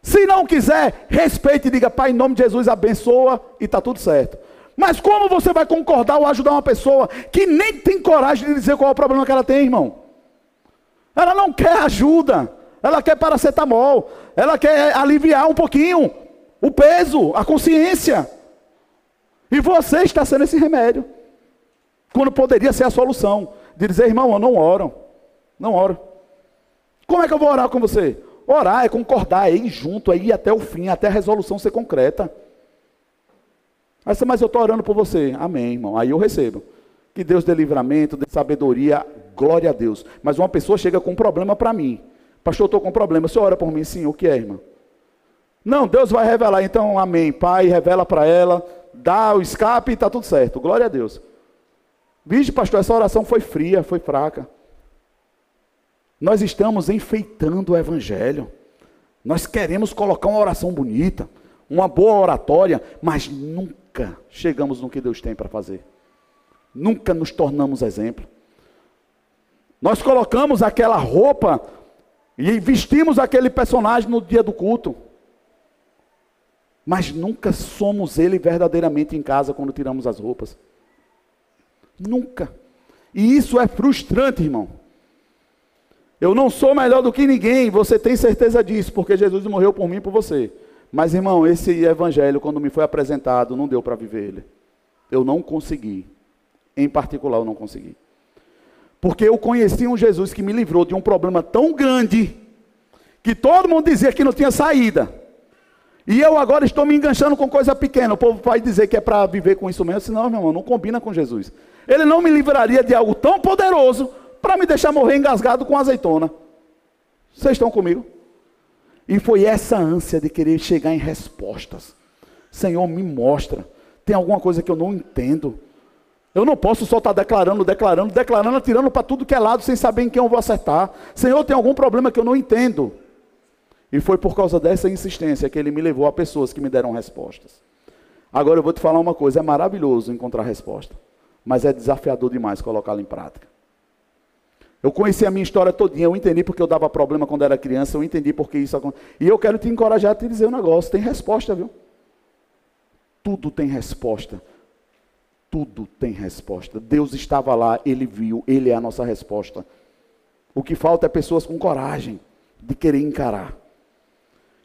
Se não quiser, respeite e diga, Pai, em nome de Jesus, abençoa e está tudo certo. Mas como você vai concordar ou ajudar uma pessoa que nem tem coragem de dizer qual é o problema que ela tem, irmão? Ela não quer ajuda, ela quer paracetamol, ela quer aliviar um pouquinho o peso, a consciência. E você está sendo esse remédio. Quando poderia ser a solução. De dizer, irmão, eu não oro. Não oro. Como é que eu vou orar com você? Orar é concordar, é ir junto, é ir até o fim, até a resolução ser concreta. Mas, mas eu estou orando por você. Amém, irmão. Aí eu recebo. Que Deus dê livramento, dê sabedoria, glória a Deus. Mas uma pessoa chega com um problema para mim. Pastor, eu estou com um problema. Você ora por mim? Sim, o que é, irmão? Não, Deus vai revelar. Então, amém. Pai, revela para ela, dá o escape e está tudo certo. Glória a Deus. Vige, pastor, essa oração foi fria, foi fraca. Nós estamos enfeitando o Evangelho. Nós queremos colocar uma oração bonita, uma boa oratória, mas nunca chegamos no que Deus tem para fazer. Nunca nos tornamos exemplo. Nós colocamos aquela roupa e vestimos aquele personagem no dia do culto. Mas nunca somos ele verdadeiramente em casa quando tiramos as roupas. Nunca. E isso é frustrante, irmão. Eu não sou melhor do que ninguém, você tem certeza disso, porque Jesus morreu por mim e por você. Mas, irmão, esse evangelho, quando me foi apresentado, não deu para viver ele. Eu não consegui. Em particular, eu não consegui. Porque eu conheci um Jesus que me livrou de um problema tão grande, que todo mundo dizia que não tinha saída. E eu agora estou me enganchando com coisa pequena. O povo vai dizer que é para viver com isso mesmo. Senão, meu irmão, não combina com Jesus. Ele não me livraria de algo tão poderoso para me deixar morrer engasgado com azeitona. Vocês estão comigo? E foi essa ânsia de querer chegar em respostas. Senhor, me mostra. Tem alguma coisa que eu não entendo. Eu não posso só estar declarando, declarando, declarando, atirando para tudo que é lado sem saber em quem eu vou acertar. Senhor, tem algum problema que eu não entendo. E foi por causa dessa insistência que ele me levou a pessoas que me deram respostas. Agora eu vou te falar uma coisa: é maravilhoso encontrar resposta, mas é desafiador demais colocá-la em prática. Eu conheci a minha história todinha, eu entendi porque eu dava problema quando era criança, eu entendi porque isso aconteceu. E eu quero te encorajar a te dizer um negócio, tem resposta, viu? Tudo tem resposta. Tudo tem resposta. Deus estava lá, ele viu, ele é a nossa resposta. O que falta é pessoas com coragem de querer encarar.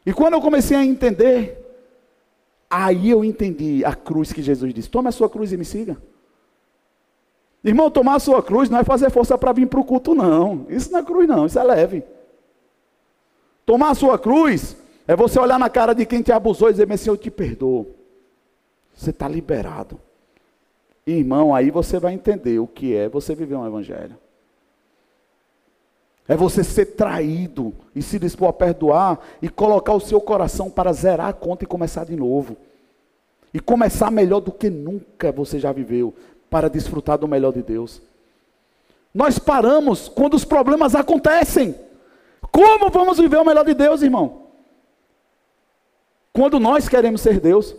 E quando eu comecei a entender, aí eu entendi a cruz que Jesus disse: Tome a sua cruz e me siga. Irmão, tomar a sua cruz não é fazer força para vir para o culto, não. Isso não é cruz, não, isso é leve. Tomar a sua cruz é você olhar na cara de quem te abusou e dizer, mas eu te perdoo. Você está liberado. Irmão, aí você vai entender o que é você viver um evangelho. É você ser traído e se dispor a perdoar e colocar o seu coração para zerar a conta e começar de novo. E começar melhor do que nunca você já viveu para desfrutar do melhor de Deus. Nós paramos quando os problemas acontecem. Como vamos viver o melhor de Deus, irmão? Quando nós queremos ser Deus.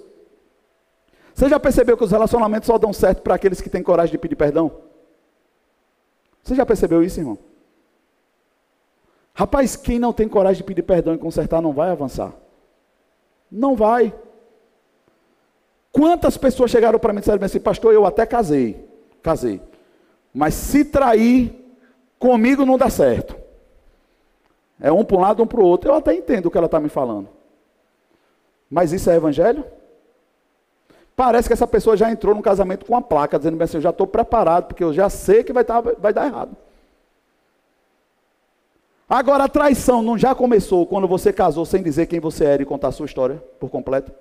Você já percebeu que os relacionamentos só dão certo para aqueles que têm coragem de pedir perdão? Você já percebeu isso, irmão? Rapaz, quem não tem coragem de pedir perdão e consertar não vai avançar. Não vai. Quantas pessoas chegaram para mim e disseram assim, pastor, eu até casei, casei. Mas se trair, comigo não dá certo. É um para um lado, um para o outro. Eu até entendo o que ela está me falando. Mas isso é evangelho? Parece que essa pessoa já entrou no casamento com uma placa, dizendo assim, eu já estou preparado, porque eu já sei que vai, tá, vai dar errado. Agora, a traição não já começou quando você casou sem dizer quem você era e contar a sua história por completo?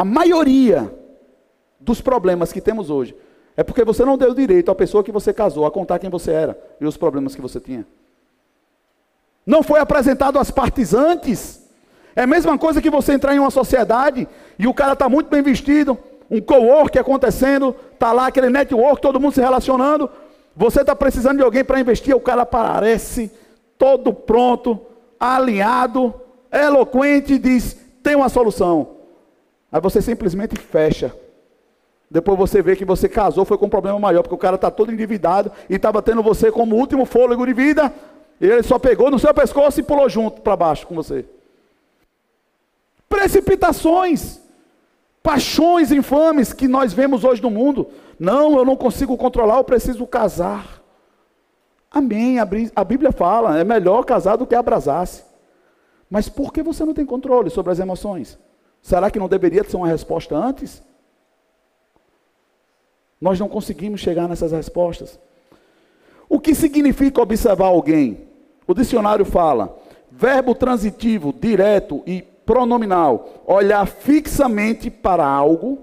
A maioria dos problemas que temos hoje é porque você não deu direito à pessoa que você casou a contar quem você era e os problemas que você tinha. Não foi apresentado às partes antes. É a mesma coisa que você entrar em uma sociedade e o cara está muito bem vestido, um co-work acontecendo, está lá aquele network, todo mundo se relacionando. Você está precisando de alguém para investir, o cara aparece todo pronto, alinhado, eloquente e diz: tem uma solução. Aí você simplesmente fecha. Depois você vê que você casou, foi com um problema maior, porque o cara está todo endividado e estava tendo você como último fôlego de vida. E ele só pegou no seu pescoço e pulou junto para baixo com você. Precipitações, paixões infames que nós vemos hoje no mundo. Não, eu não consigo controlar, eu preciso casar. Amém. A Bíblia fala, é melhor casar do que abrasar-se. Mas por que você não tem controle sobre as emoções? Será que não deveria ser uma resposta antes? Nós não conseguimos chegar nessas respostas. O que significa observar alguém? O dicionário fala: verbo transitivo, direto e pronominal, olhar fixamente para algo,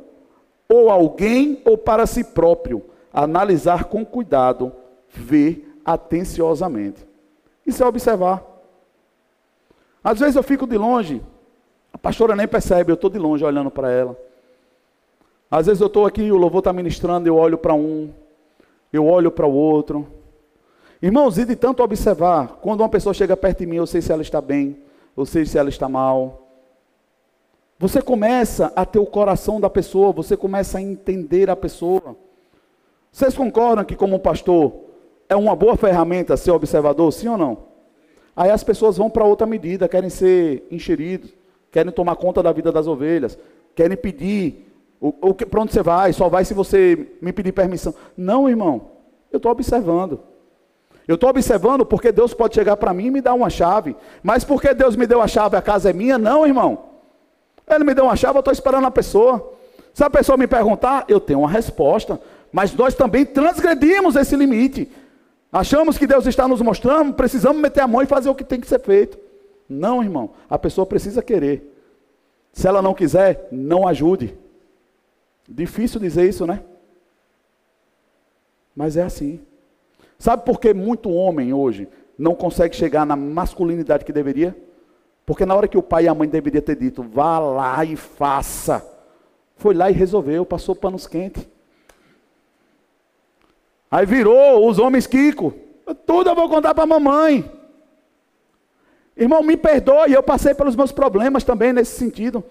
ou alguém, ou para si próprio, analisar com cuidado, ver atenciosamente. Isso é observar. Às vezes eu fico de longe, a pastora nem percebe, eu estou de longe olhando para ela. Às vezes eu estou aqui, o louvor está ministrando, eu olho para um, eu olho para o outro. Irmãos, e de tanto observar, quando uma pessoa chega perto de mim, eu sei se ela está bem, eu sei se ela está mal. Você começa a ter o coração da pessoa, você começa a entender a pessoa. Vocês concordam que, como pastor, é uma boa ferramenta ser observador, sim ou não? Aí as pessoas vão para outra medida, querem ser enxeridos, querem tomar conta da vida das ovelhas, querem pedir o, o, para onde você vai? Só vai se você me pedir permissão. Não, irmão. Eu estou observando. Eu estou observando porque Deus pode chegar para mim e me dar uma chave. Mas porque Deus me deu a chave, a casa é minha? Não, irmão. Ele me deu uma chave, eu estou esperando a pessoa. Se a pessoa me perguntar, eu tenho uma resposta. Mas nós também transgredimos esse limite. Achamos que Deus está nos mostrando, precisamos meter a mão e fazer o que tem que ser feito. Não, irmão. A pessoa precisa querer. Se ela não quiser, não ajude. Difícil dizer isso, né? Mas é assim. Sabe por que muito homem hoje não consegue chegar na masculinidade que deveria? Porque na hora que o pai e a mãe deveriam ter dito, vá lá e faça, foi lá e resolveu, passou panos quentes. Aí virou os homens Kiko. Tudo eu vou contar para a mamãe. Irmão, me perdoe, eu passei pelos meus problemas também nesse sentido.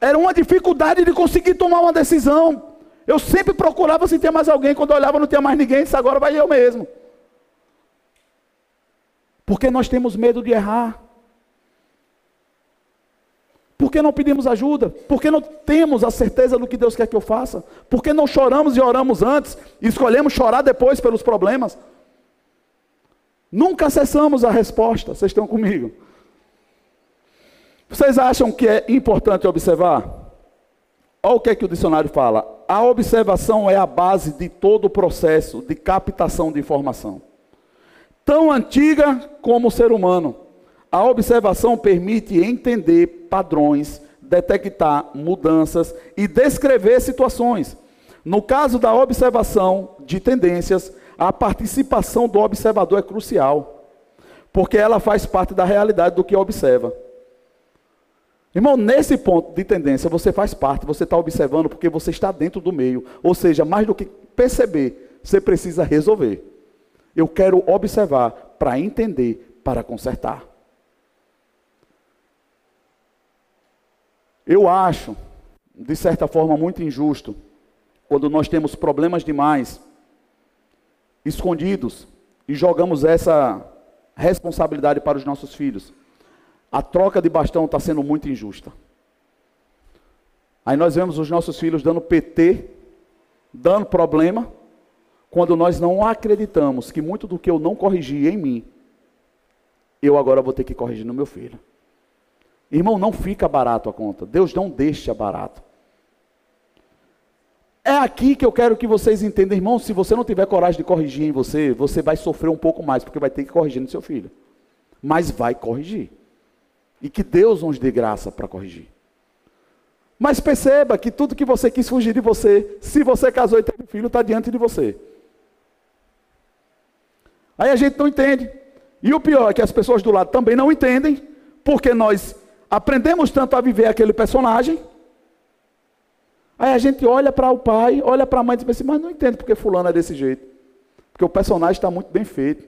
Era uma dificuldade de conseguir tomar uma decisão. Eu sempre procurava se tinha mais alguém, quando eu olhava não tinha mais ninguém, disse agora vai eu mesmo. Porque nós temos medo de errar. Por que não pedimos ajuda? Por que não temos a certeza do que Deus quer que eu faça? Por que não choramos e oramos antes e escolhemos chorar depois pelos problemas? Nunca acessamos a resposta, vocês estão comigo? Vocês acham que é importante observar? Olha o que é que o dicionário fala. A observação é a base de todo o processo de captação de informação. Tão antiga como o ser humano, a observação permite entender padrões, detectar mudanças e descrever situações. No caso da observação de tendências, a participação do observador é crucial, porque ela faz parte da realidade do que observa. Irmão, nesse ponto de tendência, você faz parte, você está observando porque você está dentro do meio. Ou seja, mais do que perceber, você precisa resolver. Eu quero observar para entender, para consertar. Eu acho, de certa forma, muito injusto, quando nós temos problemas demais, escondidos, e jogamos essa responsabilidade para os nossos filhos. A troca de bastão está sendo muito injusta. Aí nós vemos os nossos filhos dando PT, dando problema, quando nós não acreditamos que muito do que eu não corrigi em mim, eu agora vou ter que corrigir no meu filho. Irmão, não fica barato a conta. Deus não deixa barato. É aqui que eu quero que vocês entendam, irmão. Se você não tiver coragem de corrigir em você, você vai sofrer um pouco mais, porque vai ter que corrigir no seu filho. Mas vai corrigir. E que Deus nos dê graça para corrigir. Mas perceba que tudo que você quis fugir de você, se você casou e teve filho, está diante de você. Aí a gente não entende. E o pior é que as pessoas do lado também não entendem, porque nós aprendemos tanto a viver aquele personagem. Aí a gente olha para o pai, olha para a mãe e diz assim, mas não entendo porque fulano é desse jeito. Porque o personagem está muito bem feito.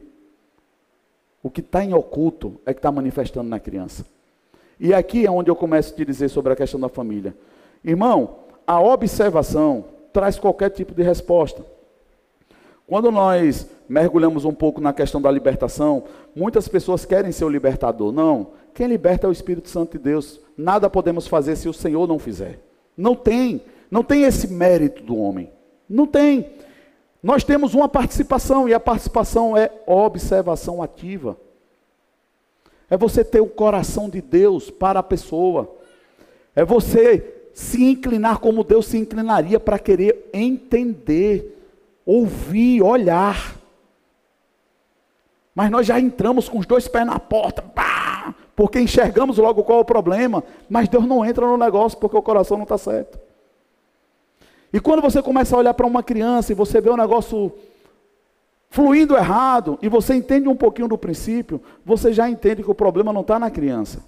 O que está em oculto é que está manifestando na criança. E aqui é onde eu começo a te dizer sobre a questão da família. Irmão, a observação traz qualquer tipo de resposta. Quando nós mergulhamos um pouco na questão da libertação, muitas pessoas querem ser o libertador. Não, quem liberta é o Espírito Santo de Deus. Nada podemos fazer se o Senhor não fizer. Não tem, não tem esse mérito do homem. Não tem. Nós temos uma participação e a participação é observação ativa. É você ter o coração de Deus para a pessoa. É você se inclinar como Deus se inclinaria para querer entender, ouvir, olhar. Mas nós já entramos com os dois pés na porta, pá, porque enxergamos logo qual é o problema, mas Deus não entra no negócio porque o coração não está certo. E quando você começa a olhar para uma criança e você vê o negócio fluindo errado, e você entende um pouquinho do princípio, você já entende que o problema não está na criança.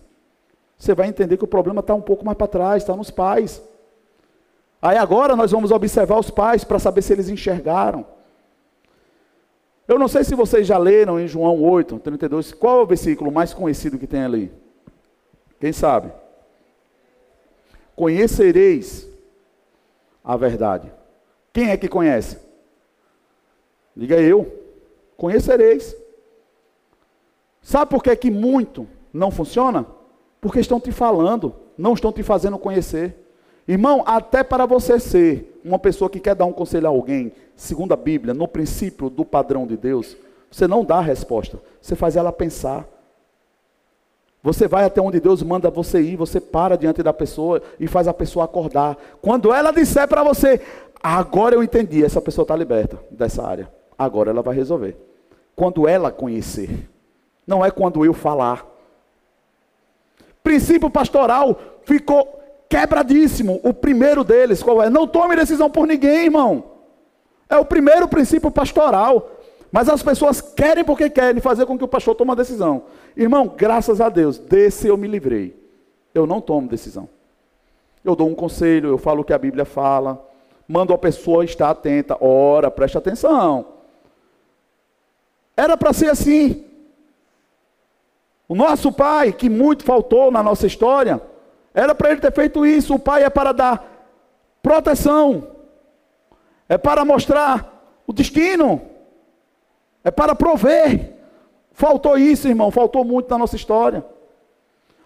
Você vai entender que o problema está um pouco mais para trás, está nos pais. Aí agora nós vamos observar os pais para saber se eles enxergaram. Eu não sei se vocês já leram em João 8, 32, qual é o versículo mais conhecido que tem ali? Quem sabe? Conhecereis a verdade. Quem é que conhece? Diga eu. Conhecereis. Sabe por que, que muito não funciona? Porque estão te falando, não estão te fazendo conhecer. Irmão, até para você ser uma pessoa que quer dar um conselho a alguém, segundo a Bíblia, no princípio do padrão de Deus, você não dá a resposta, você faz ela pensar. Você vai até onde Deus manda você ir, você para diante da pessoa e faz a pessoa acordar. Quando ela disser para você, agora eu entendi, essa pessoa está liberta dessa área. Agora ela vai resolver. Quando ela conhecer, não é quando eu falar. Princípio pastoral ficou quebradíssimo. O primeiro deles, qual é? Não tome decisão por ninguém, irmão. É o primeiro princípio pastoral. Mas as pessoas querem porque querem fazer com que o pastor tome uma decisão. Irmão, graças a Deus, desse eu me livrei. Eu não tomo decisão. Eu dou um conselho, eu falo o que a Bíblia fala, mando a pessoa estar atenta, ora, preste atenção. Era para ser assim. O nosso pai, que muito faltou na nossa história, era para ele ter feito isso. O pai é para dar proteção, é para mostrar o destino, é para prover. Faltou isso, irmão, faltou muito na nossa história.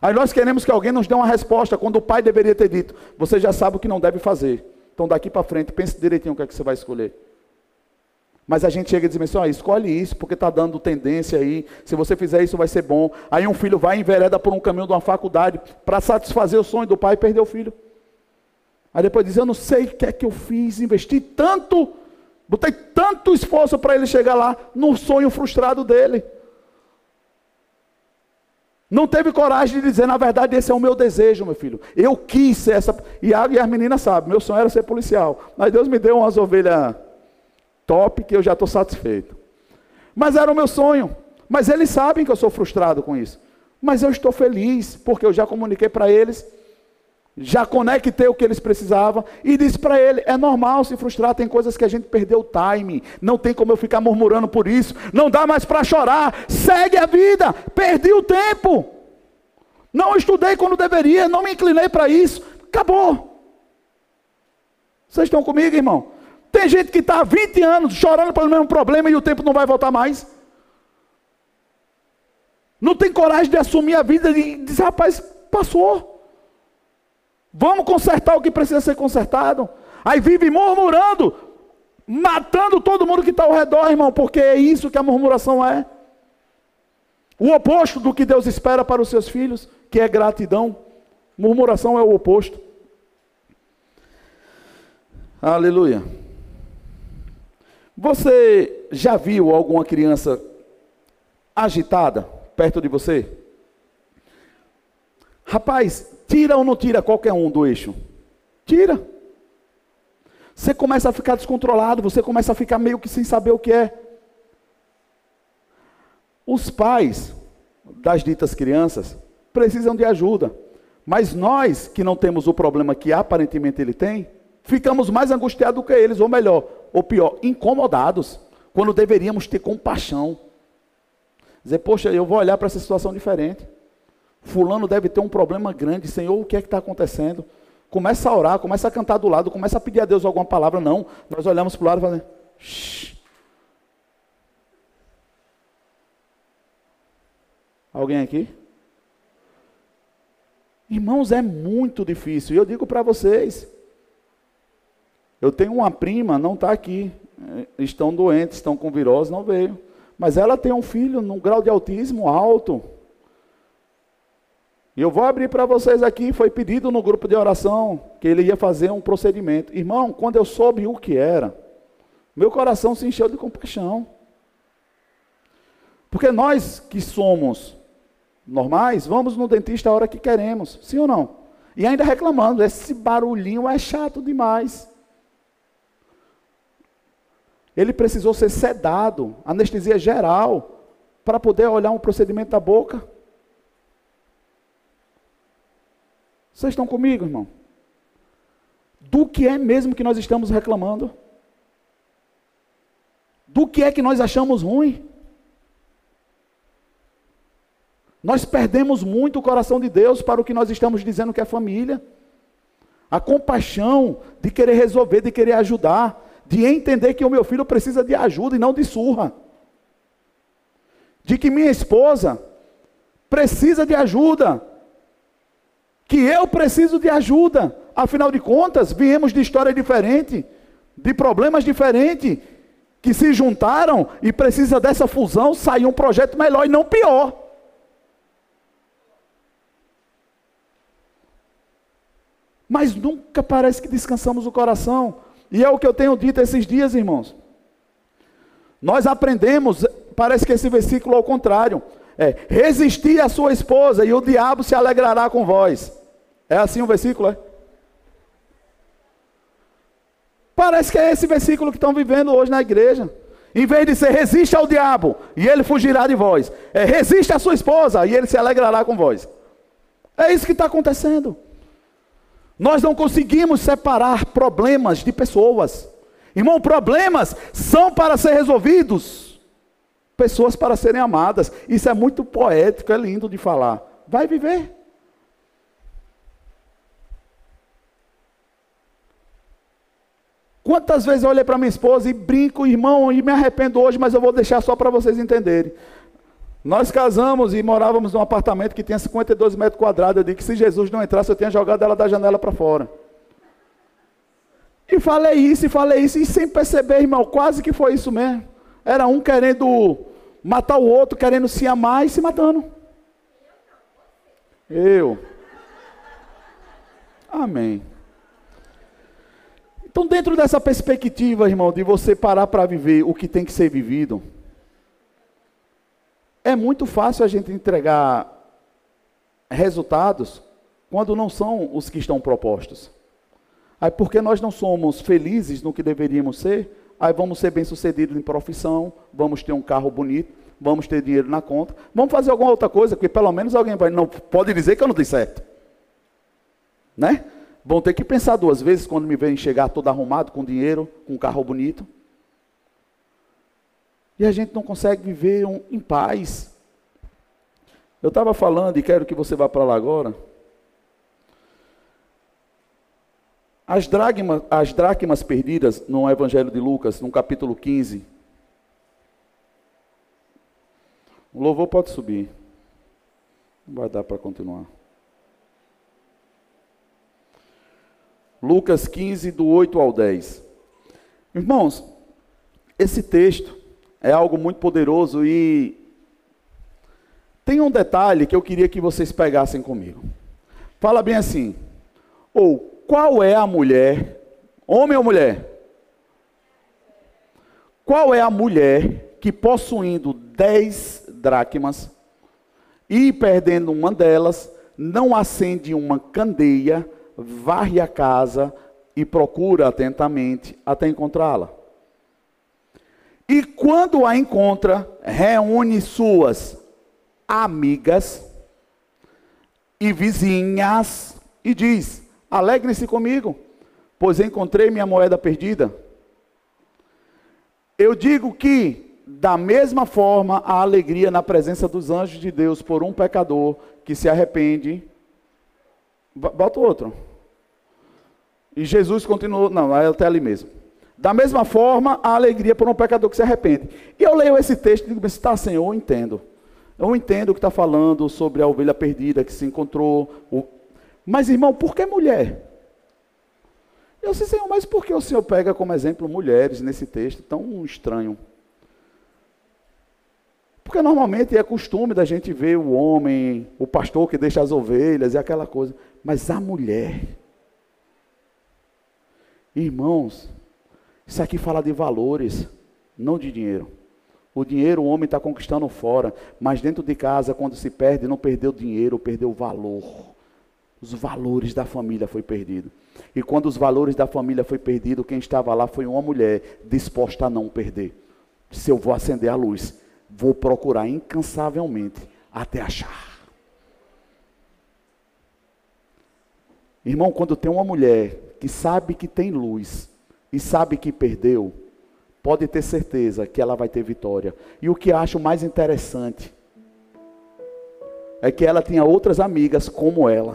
Aí nós queremos que alguém nos dê uma resposta, quando o pai deveria ter dito: Você já sabe o que não deve fazer. Então daqui para frente, pense direitinho o que é que você vai escolher. Mas a gente chega e diz assim, escolhe isso, porque está dando tendência aí. Se você fizer isso, vai ser bom. Aí um filho vai e envereda por um caminho de uma faculdade para satisfazer o sonho do pai e perder o filho. Aí depois diz, eu não sei o que é que eu fiz, investi tanto, botei tanto esforço para ele chegar lá, no sonho frustrado dele. Não teve coragem de dizer, na verdade, esse é o meu desejo, meu filho. Eu quis ser essa. E as meninas sabem, meu sonho era ser policial. Mas Deus me deu umas ovelhas top que eu já estou satisfeito. Mas era o meu sonho. Mas eles sabem que eu sou frustrado com isso. Mas eu estou feliz, porque eu já comuniquei para eles, já conectei o que eles precisavam, e disse para ele: é normal se frustrar, tem coisas que a gente perdeu o time, não tem como eu ficar murmurando por isso, não dá mais para chorar, segue a vida, perdi o tempo, não estudei quando deveria, não me inclinei para isso, acabou. Vocês estão comigo, irmão? Tem gente que está há 20 anos chorando pelo mesmo problema e o tempo não vai voltar mais. Não tem coragem de assumir a vida e dizer, rapaz, passou. Vamos consertar o que precisa ser consertado. Aí vive murmurando, matando todo mundo que está ao redor, irmão, porque é isso que a murmuração é. O oposto do que Deus espera para os seus filhos, que é gratidão. Murmuração é o oposto. Aleluia. Você já viu alguma criança agitada perto de você? Rapaz, tira ou não tira qualquer um do eixo? Tira. Você começa a ficar descontrolado, você começa a ficar meio que sem saber o que é. Os pais das ditas crianças precisam de ajuda, mas nós que não temos o problema que aparentemente ele tem, ficamos mais angustiados do que eles, ou melhor, ou pior, incomodados, quando deveríamos ter compaixão. Dizer, poxa, eu vou olhar para essa situação diferente. Fulano deve ter um problema grande, Senhor, o que é que está acontecendo? Começa a orar, começa a cantar do lado, começa a pedir a Deus alguma palavra. Não, nós olhamos para o lado e fazemos. Shh. Alguém aqui? Irmãos, é muito difícil. E eu digo para vocês. Eu tenho uma prima, não está aqui. Estão doentes, estão com virose, não veio. Mas ela tem um filho num grau de autismo alto. E eu vou abrir para vocês aqui, foi pedido no grupo de oração que ele ia fazer um procedimento. Irmão, quando eu soube o que era, meu coração se encheu de compaixão. Porque nós que somos normais, vamos no dentista a hora que queremos, sim ou não? E ainda reclamando, esse barulhinho é chato demais. Ele precisou ser sedado, anestesia geral, para poder olhar um procedimento da boca. Vocês estão comigo, irmão? Do que é mesmo que nós estamos reclamando? Do que é que nós achamos ruim? Nós perdemos muito o coração de Deus para o que nós estamos dizendo que é família. A compaixão de querer resolver, de querer ajudar, de entender que o meu filho precisa de ajuda e não de surra. De que minha esposa precisa de ajuda que eu preciso de ajuda. Afinal de contas, viemos de história diferente, de problemas diferentes, que se juntaram e precisa dessa fusão sair um projeto melhor e não pior. Mas nunca parece que descansamos o coração. E é o que eu tenho dito esses dias, irmãos. Nós aprendemos, parece que esse versículo é o contrário. É, resistir à sua esposa e o diabo se alegrará com vós. É assim o versículo, é? Parece que é esse versículo que estão vivendo hoje na igreja. Em vez de ser resiste ao diabo e ele fugirá de vós, é resiste à sua esposa e ele se alegrará com vós. É isso que está acontecendo. Nós não conseguimos separar problemas de pessoas. Irmão, problemas são para ser resolvidos pessoas para serem amadas. Isso é muito poético, é lindo de falar. Vai viver. Quantas vezes eu olhei para minha esposa e brinco, irmão, e me arrependo hoje, mas eu vou deixar só para vocês entenderem. Nós casamos e morávamos num apartamento que tinha 52 metros quadrados. Eu disse que se Jesus não entrasse, eu tinha jogado ela da janela para fora. E falei isso, e falei isso, e sem perceber, irmão, quase que foi isso mesmo. Era um querendo matar o outro, querendo se amar e se matando. Eu. Amém. Então, dentro dessa perspectiva, irmão, de você parar para viver o que tem que ser vivido, é muito fácil a gente entregar resultados quando não são os que estão propostos. Aí, porque nós não somos felizes no que deveríamos ser, aí vamos ser bem-sucedidos em profissão, vamos ter um carro bonito, vamos ter dinheiro na conta, vamos fazer alguma outra coisa, porque pelo menos alguém vai, não pode dizer que eu não dei certo. Né? Vão ter que pensar duas vezes quando me verem chegar todo arrumado, com dinheiro, com um carro bonito. E a gente não consegue viver um, em paz. Eu estava falando, e quero que você vá para lá agora. As, dragmas, as dracmas perdidas no Evangelho de Lucas, no capítulo 15. O louvor pode subir. Não vai dar para continuar. Lucas 15, do 8 ao 10. Irmãos, esse texto é algo muito poderoso e tem um detalhe que eu queria que vocês pegassem comigo. Fala bem assim: ou qual é a mulher, homem ou mulher? Qual é a mulher que possuindo dez dracmas e perdendo uma delas, não acende uma candeia, varre a casa e procura atentamente até encontrá-la? E quando a encontra, reúne suas amigas e vizinhas e diz: Alegrem-se comigo, pois encontrei minha moeda perdida. Eu digo que, da mesma forma, a alegria na presença dos anjos de Deus por um pecador que se arrepende. Bota outro. E Jesus continuou, não, é até ali mesmo. Da mesma forma, a alegria por um pecador que se arrepende. E eu leio esse texto e digo, está, Senhor, eu entendo. Eu entendo o que está falando sobre a ovelha perdida que se encontrou. Mas, irmão, por que mulher? Eu disse, Senhor, mas por que o Senhor pega como exemplo mulheres nesse texto tão estranho? Porque normalmente é costume da gente ver o homem, o pastor que deixa as ovelhas e aquela coisa. Mas a mulher. Irmãos, isso aqui fala de valores, não de dinheiro. O dinheiro o homem está conquistando fora, mas dentro de casa, quando se perde, não perdeu dinheiro, perdeu valor. Os valores da família foi perdido. E quando os valores da família foi perdido, quem estava lá foi uma mulher disposta a não perder. Se eu vou acender a luz, vou procurar incansavelmente até achar. Irmão, quando tem uma mulher que sabe que tem luz, e sabe que perdeu, pode ter certeza que ela vai ter vitória. E o que acho mais interessante é que ela tinha outras amigas como ela.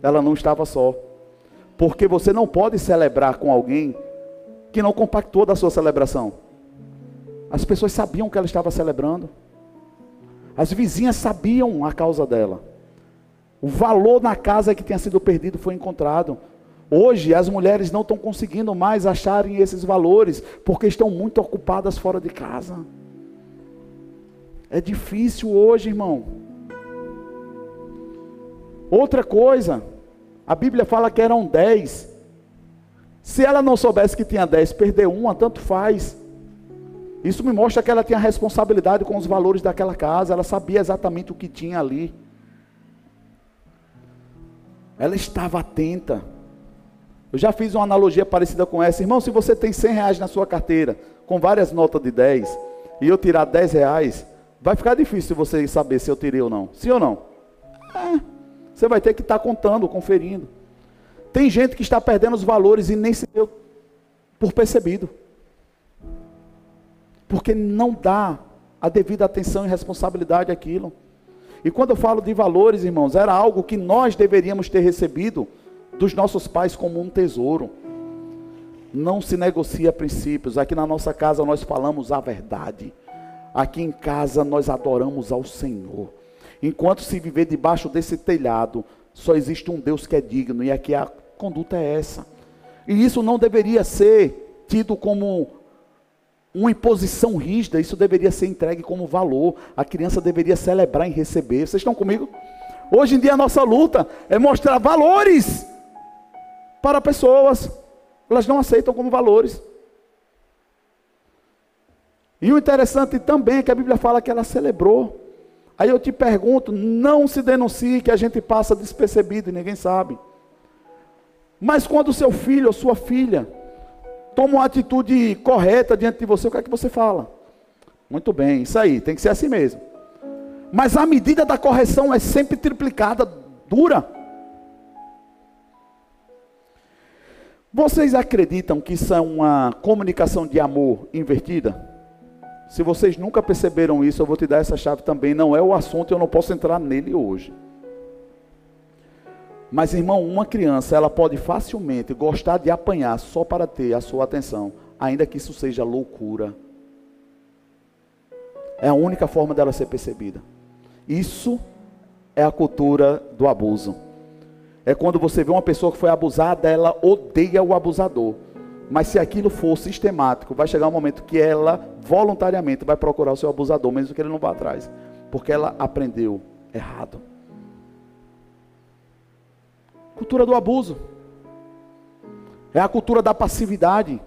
Ela não estava só. Porque você não pode celebrar com alguém que não compactou da sua celebração. As pessoas sabiam que ela estava celebrando. As vizinhas sabiam a causa dela. O valor na casa que tinha sido perdido foi encontrado. Hoje as mulheres não estão conseguindo mais acharem esses valores, porque estão muito ocupadas fora de casa. É difícil hoje, irmão. Outra coisa, a Bíblia fala que eram dez. Se ela não soubesse que tinha dez, perder uma, tanto faz. Isso me mostra que ela tinha responsabilidade com os valores daquela casa, ela sabia exatamente o que tinha ali. Ela estava atenta. Eu já fiz uma analogia parecida com essa. Irmão, se você tem 100 reais na sua carteira, com várias notas de 10, e eu tirar 10 reais, vai ficar difícil você saber se eu tirei ou não. Sim ou não? É, você vai ter que estar tá contando, conferindo. Tem gente que está perdendo os valores e nem se deu por percebido. Porque não dá a devida atenção e responsabilidade àquilo. E quando eu falo de valores, irmãos, era algo que nós deveríamos ter recebido dos nossos pais como um tesouro. Não se negocia princípios. Aqui na nossa casa nós falamos a verdade. Aqui em casa nós adoramos ao Senhor. Enquanto se viver debaixo desse telhado, só existe um Deus que é digno, e aqui a conduta é essa. E isso não deveria ser tido como uma imposição rígida, isso deveria ser entregue como valor. A criança deveria celebrar e receber. Vocês estão comigo? Hoje em dia a nossa luta é mostrar valores para pessoas. Elas não aceitam como valores. E o interessante também é que a Bíblia fala que ela celebrou. Aí eu te pergunto, não se denuncie que a gente passa despercebido e ninguém sabe. Mas quando seu filho ou sua filha toma uma atitude correta diante de você, o que é que você fala? Muito bem, isso aí, tem que ser assim mesmo. Mas a medida da correção é sempre triplicada, dura. Vocês acreditam que isso é uma comunicação de amor invertida? Se vocês nunca perceberam isso, eu vou te dar essa chave também. Não é o assunto, eu não posso entrar nele hoje. Mas, irmão, uma criança, ela pode facilmente gostar de apanhar só para ter a sua atenção, ainda que isso seja loucura. É a única forma dela ser percebida. Isso é a cultura do abuso. É quando você vê uma pessoa que foi abusada, ela odeia o abusador. Mas se aquilo for sistemático, vai chegar um momento que ela voluntariamente vai procurar o seu abusador, mesmo que ele não vá atrás, porque ela aprendeu errado. Cultura do abuso. É a cultura da passividade.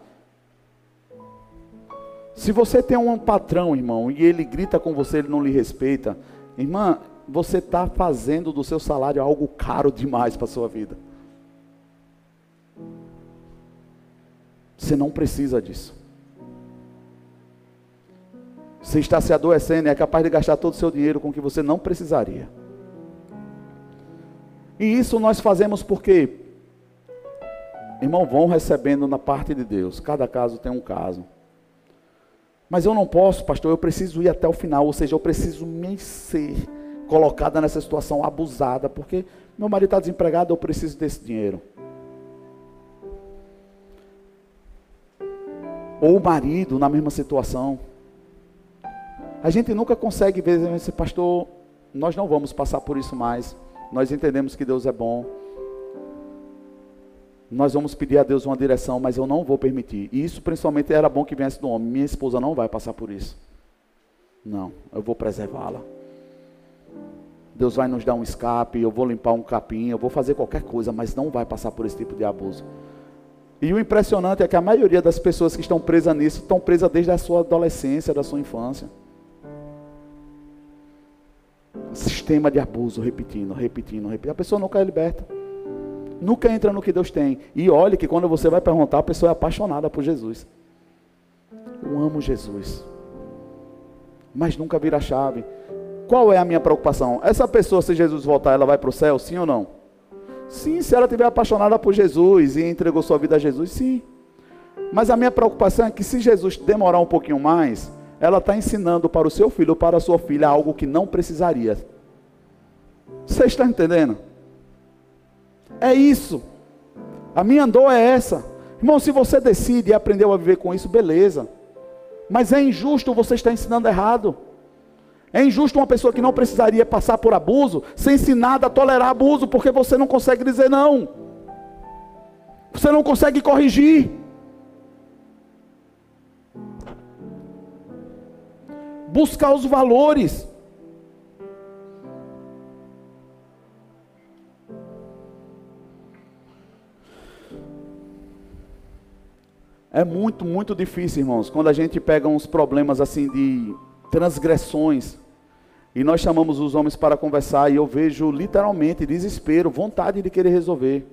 Se você tem um patrão, irmão, e ele grita com você, ele não lhe respeita, irmã, você está fazendo do seu salário algo caro demais para a sua vida. Você não precisa disso. Você está se adoecendo e é capaz de gastar todo o seu dinheiro com o que você não precisaria. E isso nós fazemos porque, irmão, vão recebendo na parte de Deus. Cada caso tem um caso. Mas eu não posso, pastor, eu preciso ir até o final, ou seja, eu preciso me ser colocada nessa situação abusada, porque meu marido está desempregado, eu preciso desse dinheiro. Ou o marido na mesma situação. A gente nunca consegue ver esse pastor, nós não vamos passar por isso mais. Nós entendemos que Deus é bom. Nós vamos pedir a Deus uma direção, mas eu não vou permitir. E isso principalmente era bom que viesse do homem. Minha esposa não vai passar por isso. Não, eu vou preservá-la. Deus vai nos dar um escape, eu vou limpar um capim, eu vou fazer qualquer coisa, mas não vai passar por esse tipo de abuso. E o impressionante é que a maioria das pessoas que estão presas nisso estão presas desde a sua adolescência, da sua infância. Sistema de abuso, repetindo, repetindo, repetindo. A pessoa nunca é liberta. Nunca entra no que Deus tem. E olhe que quando você vai perguntar, a pessoa é apaixonada por Jesus. Eu amo Jesus. Mas nunca vira chave. Qual é a minha preocupação? Essa pessoa, se Jesus voltar, ela vai para o céu, sim ou não? Sim, se ela estiver apaixonada por Jesus e entregou sua vida a Jesus, sim. Mas a minha preocupação é que se Jesus demorar um pouquinho mais, ela está ensinando para o seu filho ou para a sua filha algo que não precisaria. Você está entendendo? É isso. A minha dor é essa. Irmão, se você decide e aprendeu a viver com isso, beleza. Mas é injusto você estar ensinando errado. É injusto uma pessoa que não precisaria passar por abuso ser ensinada a tolerar abuso, porque você não consegue dizer não. Você não consegue corrigir. Buscar os valores. É muito, muito difícil, irmãos, quando a gente pega uns problemas assim de transgressões e nós chamamos os homens para conversar e eu vejo literalmente desespero, vontade de querer resolver.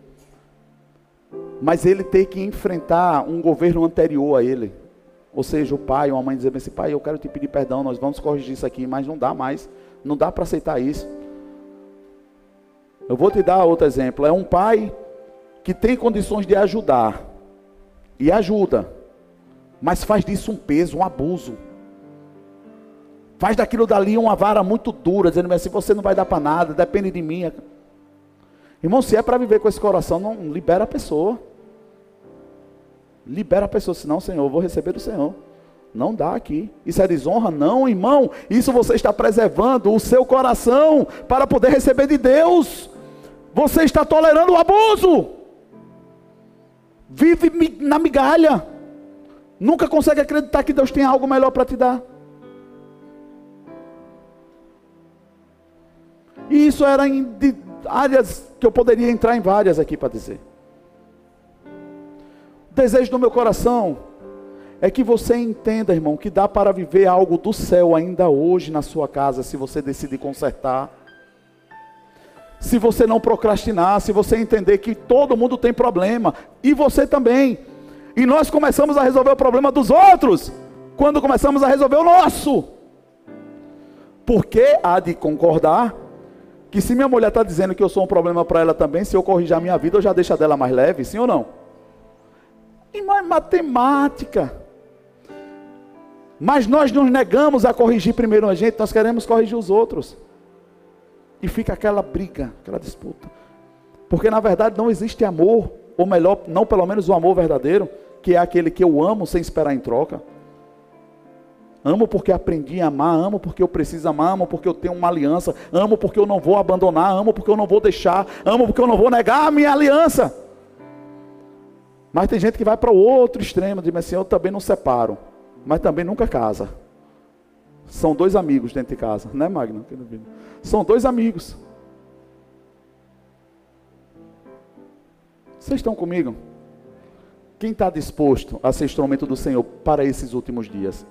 Mas ele tem que enfrentar um governo anterior a ele. Ou seja, o pai ou a mãe dizer assim, pai, eu quero te pedir perdão, nós vamos corrigir isso aqui, mas não dá mais. Não dá para aceitar isso. Eu vou te dar outro exemplo. É um pai que tem condições de ajudar. E ajuda. Mas faz disso um peso, um abuso. Faz daquilo dali uma vara muito dura, dizendo assim: você não vai dar para nada, depende de mim. Irmão, se é para viver com esse coração, não libera a pessoa. Libera a pessoa, senão, Senhor, eu vou receber do Senhor. Não dá aqui. Isso é desonra? Não, irmão. Isso você está preservando o seu coração para poder receber de Deus. Você está tolerando o abuso. Vive na migalha. Nunca consegue acreditar que Deus tem algo melhor para te dar. E isso era em áreas que eu poderia entrar em várias aqui para dizer. O desejo do meu coração é que você entenda, irmão, que dá para viver algo do céu ainda hoje na sua casa, se você decidir consertar. Se você não procrastinar, se você entender que todo mundo tem problema, e você também. E nós começamos a resolver o problema dos outros, quando começamos a resolver o nosso. Porque há de concordar que se minha mulher está dizendo que eu sou um problema para ela também, se eu corrigir a minha vida, eu já deixo dela mais leve, sim ou não? E mais matemática. Mas nós nos negamos a corrigir primeiro a gente, nós queremos corrigir os outros. E fica aquela briga, aquela disputa. Porque na verdade não existe amor, ou melhor, não pelo menos o amor verdadeiro, que é aquele que eu amo sem esperar em troca. Amo porque aprendi a amar, amo porque eu preciso amar, amo porque eu tenho uma aliança, amo porque eu não vou abandonar, amo porque eu não vou deixar, amo porque eu não vou negar a minha aliança. Mas tem gente que vai para o outro extremo, diz assim, eu também não separo, mas também nunca casa. São dois amigos dentro de casa, né, Magno? São dois amigos. Vocês estão comigo? Quem está disposto a ser instrumento do Senhor para esses últimos dias?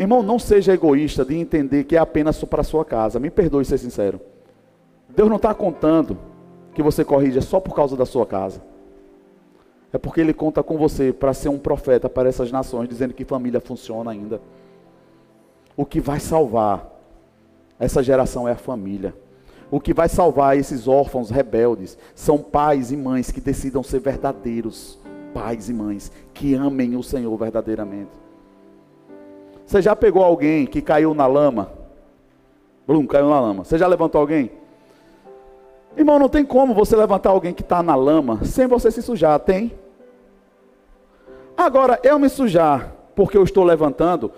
Irmão, não seja egoísta de entender que é apenas para a sua casa. Me perdoe ser sincero. Deus não está contando que você corrija só por causa da sua casa. É porque Ele conta com você para ser um profeta para essas nações, dizendo que família funciona ainda. O que vai salvar essa geração é a família. O que vai salvar esses órfãos rebeldes são pais e mães que decidam ser verdadeiros pais e mães, que amem o Senhor verdadeiramente. Você já pegou alguém que caiu na lama? Blum, caiu na lama. Você já levantou alguém? Irmão, não tem como você levantar alguém que está na lama sem você se sujar, tem? Agora, eu me sujar porque eu estou levantando,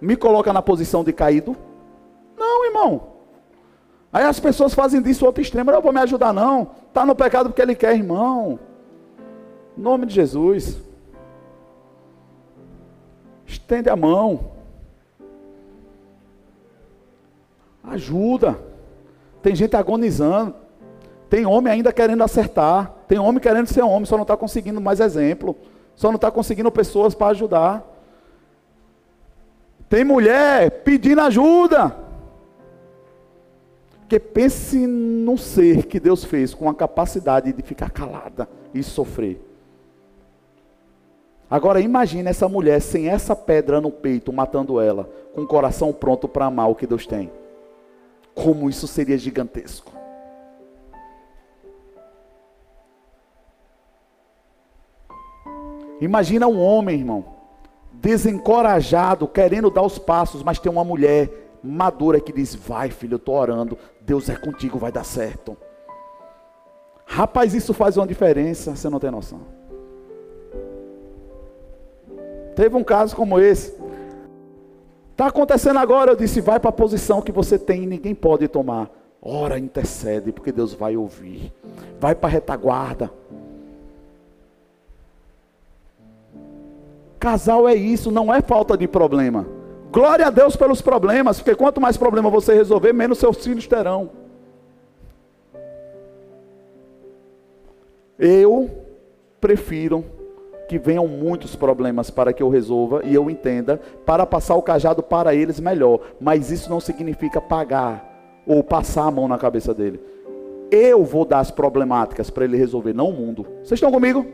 me coloca na posição de caído? Não, irmão. Aí as pessoas fazem disso outro extremo. Eu vou me ajudar, não. Está no pecado porque ele quer, irmão. Em nome de Jesus. Estende a mão. Ajuda. Tem gente agonizando. Tem homem ainda querendo acertar. Tem homem querendo ser homem, só não está conseguindo mais exemplo. Só não está conseguindo pessoas para ajudar. Tem mulher pedindo ajuda. Porque pense num ser que Deus fez com a capacidade de ficar calada e sofrer. Agora imagine essa mulher sem essa pedra no peito, matando ela, com o coração pronto para amar o que Deus tem. Como isso seria gigantesco. Imagina um homem, irmão, desencorajado, querendo dar os passos, mas tem uma mulher madura que diz: Vai, filho, eu estou orando, Deus é contigo, vai dar certo. Rapaz, isso faz uma diferença, você não tem noção. Teve um caso como esse. Está acontecendo agora, eu disse: vai para a posição que você tem e ninguém pode tomar. Ora, intercede, porque Deus vai ouvir. Vai para a retaguarda. Casal é isso, não é falta de problema. Glória a Deus pelos problemas, porque quanto mais problema você resolver, menos seus filhos terão. Eu prefiro que venham muitos problemas para que eu resolva e eu entenda, para passar o cajado para eles melhor. Mas isso não significa pagar ou passar a mão na cabeça dele. Eu vou dar as problemáticas para ele resolver, não o mundo. Vocês estão comigo?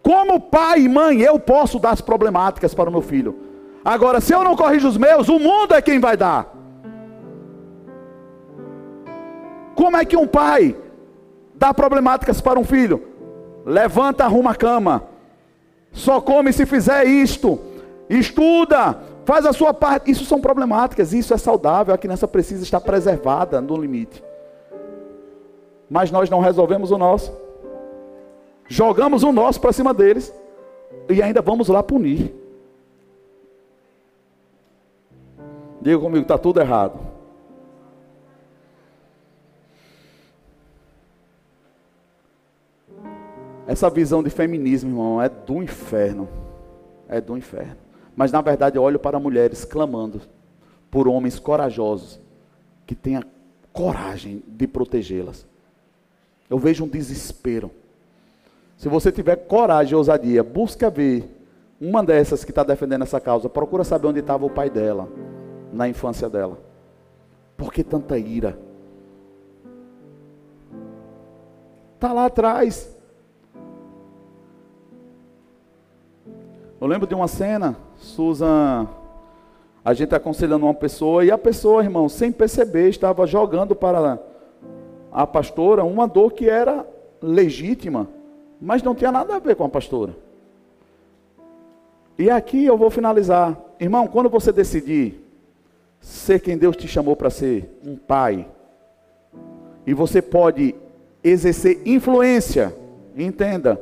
Como pai e mãe, eu posso dar as problemáticas para o meu filho. Agora, se eu não corrijo os meus, o mundo é quem vai dar. Como é que um pai dá problemáticas para um filho? Levanta, arruma a cama. Só come se fizer isto. Estuda, faz a sua parte. Isso são problemáticas, isso é saudável. A criança precisa estar preservada no limite. Mas nós não resolvemos o nosso. Jogamos o nosso para cima deles. E ainda vamos lá punir. Diga comigo, está tudo errado. Essa visão de feminismo, irmão, é do inferno. É do inferno. Mas na verdade eu olho para mulheres clamando por homens corajosos que tenham coragem de protegê-las. Eu vejo um desespero. Se você tiver coragem e ousadia, busca ver uma dessas que está defendendo essa causa. Procura saber onde estava o pai dela na infância dela. Por que tanta ira? Está lá atrás. Eu lembro de uma cena, Susan, a gente aconselhando uma pessoa, e a pessoa, irmão, sem perceber, estava jogando para a pastora uma dor que era legítima, mas não tinha nada a ver com a pastora. E aqui eu vou finalizar. Irmão, quando você decidir ser quem Deus te chamou para ser, um pai. E você pode exercer influência. Entenda,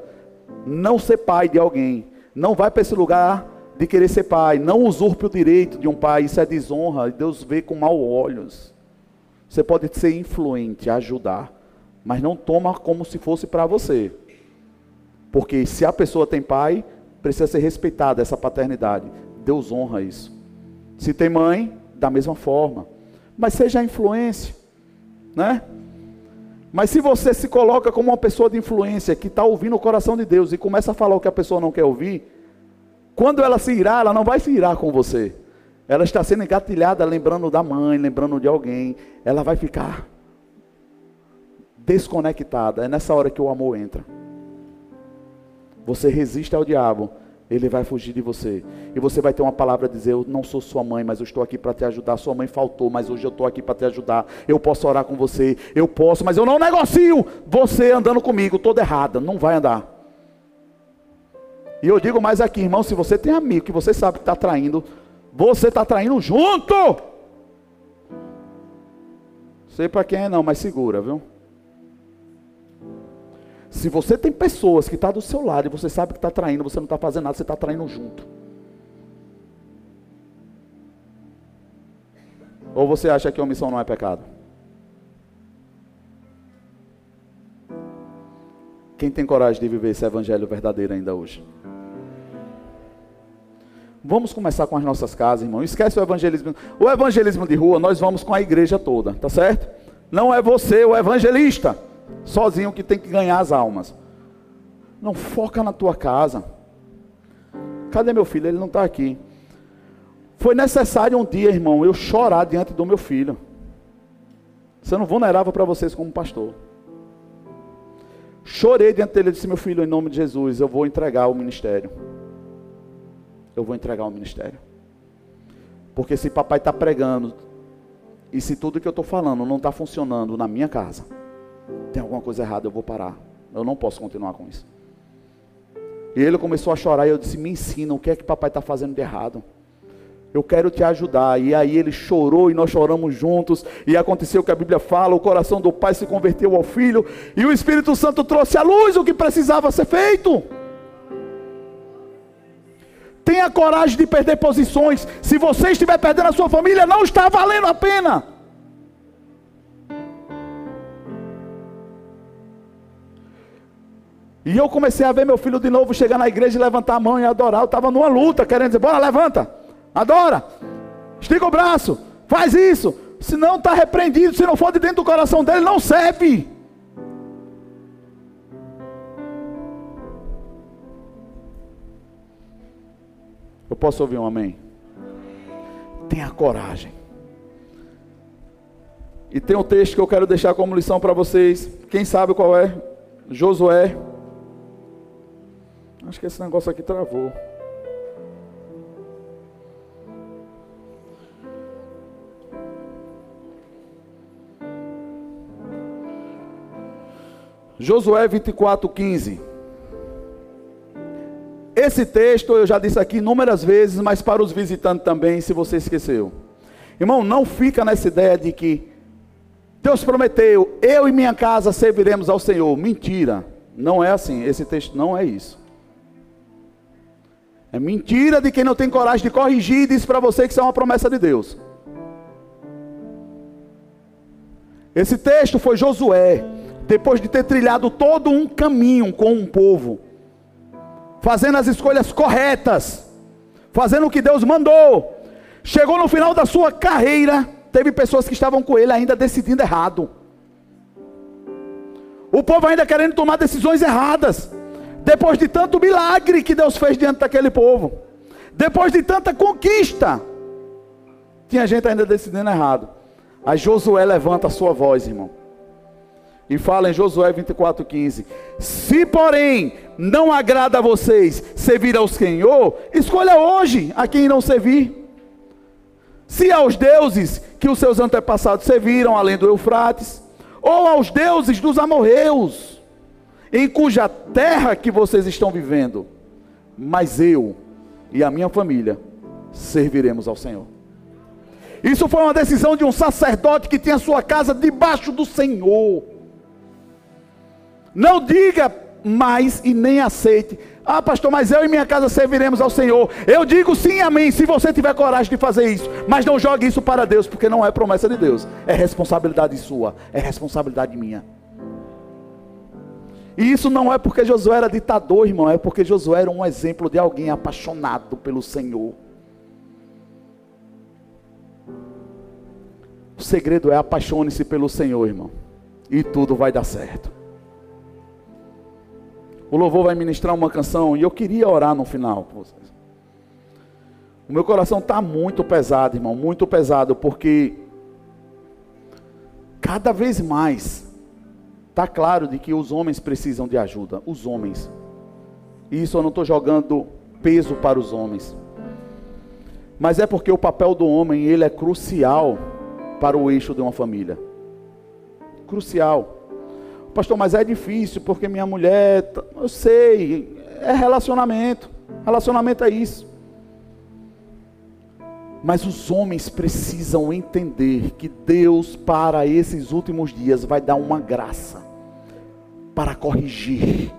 não ser pai de alguém. Não vai para esse lugar de querer ser pai. Não usurpe o direito de um pai, isso é desonra. Deus vê com maus olhos. Você pode ser influente, ajudar, mas não toma como se fosse para você. Porque se a pessoa tem pai, precisa ser respeitada essa paternidade. Deus honra isso. Se tem mãe, da mesma forma. Mas seja a influência, né? Mas se você se coloca como uma pessoa de influência que está ouvindo o coração de Deus e começa a falar o que a pessoa não quer ouvir, quando ela se irá, ela não vai se irar com você. Ela está sendo engatilhada, lembrando da mãe, lembrando de alguém. Ela vai ficar desconectada. É nessa hora que o amor entra. Você resiste ao diabo, ele vai fugir de você. E você vai ter uma palavra a dizer: Eu não sou sua mãe, mas eu estou aqui para te ajudar. Sua mãe faltou, mas hoje eu estou aqui para te ajudar. Eu posso orar com você, eu posso, mas eu não negocio você andando comigo, toda errada. Não vai andar. E eu digo mais aqui, irmão: se você tem amigo que você sabe que está traindo, você está traindo junto. Sei para quem é não, mas segura, viu? Se você tem pessoas que estão tá do seu lado e você sabe que está traindo, você não está fazendo nada, você está traindo junto. Ou você acha que omissão não é pecado? Quem tem coragem de viver esse evangelho verdadeiro ainda hoje? Vamos começar com as nossas casas, irmão. Esquece o evangelismo. O evangelismo de rua, nós vamos com a igreja toda, tá certo? Não é você o evangelista sozinho que tem que ganhar as almas. Não foca na tua casa. Cadê meu filho? Ele não está aqui. Foi necessário um dia, irmão, eu chorar diante do meu filho. Sendo vulnerável para vocês como pastor. Chorei diante dele e disse: Meu filho, em nome de Jesus, eu vou entregar o ministério. Eu vou entregar o ministério. Porque se papai está pregando, e se tudo que eu estou falando não está funcionando na minha casa, tem alguma coisa errada, eu vou parar. Eu não posso continuar com isso. E ele começou a chorar e eu disse: Me ensina, o que é que papai está fazendo de errado? Eu quero te ajudar. E aí ele chorou e nós choramos juntos. E aconteceu o que a Bíblia fala: o coração do pai se converteu ao filho. E o Espírito Santo trouxe à luz o que precisava ser feito. Tenha coragem de perder posições. Se você estiver perdendo a sua família, não está valendo a pena. E eu comecei a ver meu filho de novo chegar na igreja e levantar a mão e adorar. Eu estava numa luta, querendo dizer: bora, levanta, adora, estica o braço, faz isso. Se não está repreendido, se não for de dentro do coração dele, não serve. Eu posso ouvir um amém? Tenha coragem. E tem um texto que eu quero deixar como lição para vocês. Quem sabe qual é? Josué Acho que esse negócio aqui travou. Josué 24, 15. Esse texto eu já disse aqui inúmeras vezes, mas para os visitantes também, se você esqueceu. Irmão, não fica nessa ideia de que Deus prometeu, eu e minha casa serviremos ao Senhor. Mentira. Não é assim. Esse texto não é isso. É mentira de quem não tem coragem de corrigir e diz para você que isso é uma promessa de Deus. Esse texto foi Josué, depois de ter trilhado todo um caminho com um povo, fazendo as escolhas corretas, fazendo o que Deus mandou. Chegou no final da sua carreira, teve pessoas que estavam com ele ainda decidindo errado. O povo ainda querendo tomar decisões erradas. Depois de tanto milagre que Deus fez diante daquele povo, depois de tanta conquista, tinha gente ainda decidindo errado. Aí Josué levanta a sua voz, irmão. E fala em Josué 24,15: Se porém não agrada a vocês servir ao Senhor, escolha hoje a quem não servir. Se aos deuses que os seus antepassados serviram, além do Eufrates, ou aos deuses dos amorreus, em cuja terra que vocês estão vivendo, mas eu e a minha família serviremos ao Senhor. Isso foi uma decisão de um sacerdote que tinha sua casa debaixo do Senhor. Não diga mais e nem aceite. Ah, pastor, mas eu e minha casa serviremos ao Senhor. Eu digo sim, amém, se você tiver coragem de fazer isso. Mas não jogue isso para Deus, porque não é promessa de Deus. É responsabilidade sua, é responsabilidade minha. E isso não é porque Josué era ditador, irmão, é porque Josué era um exemplo de alguém apaixonado pelo Senhor. O segredo é apaixone-se pelo Senhor, irmão, e tudo vai dar certo. O louvor vai ministrar uma canção e eu queria orar no final com vocês. O meu coração está muito pesado, irmão, muito pesado, porque cada vez mais está claro de que os homens precisam de ajuda, os homens. E isso eu não estou jogando peso para os homens. Mas é porque o papel do homem, ele é crucial para o eixo de uma família. Crucial. Pastor, mas é difícil porque minha mulher, tá, eu sei, é relacionamento. Relacionamento é isso. Mas os homens precisam entender que Deus, para esses últimos dias, vai dar uma graça para corrigir.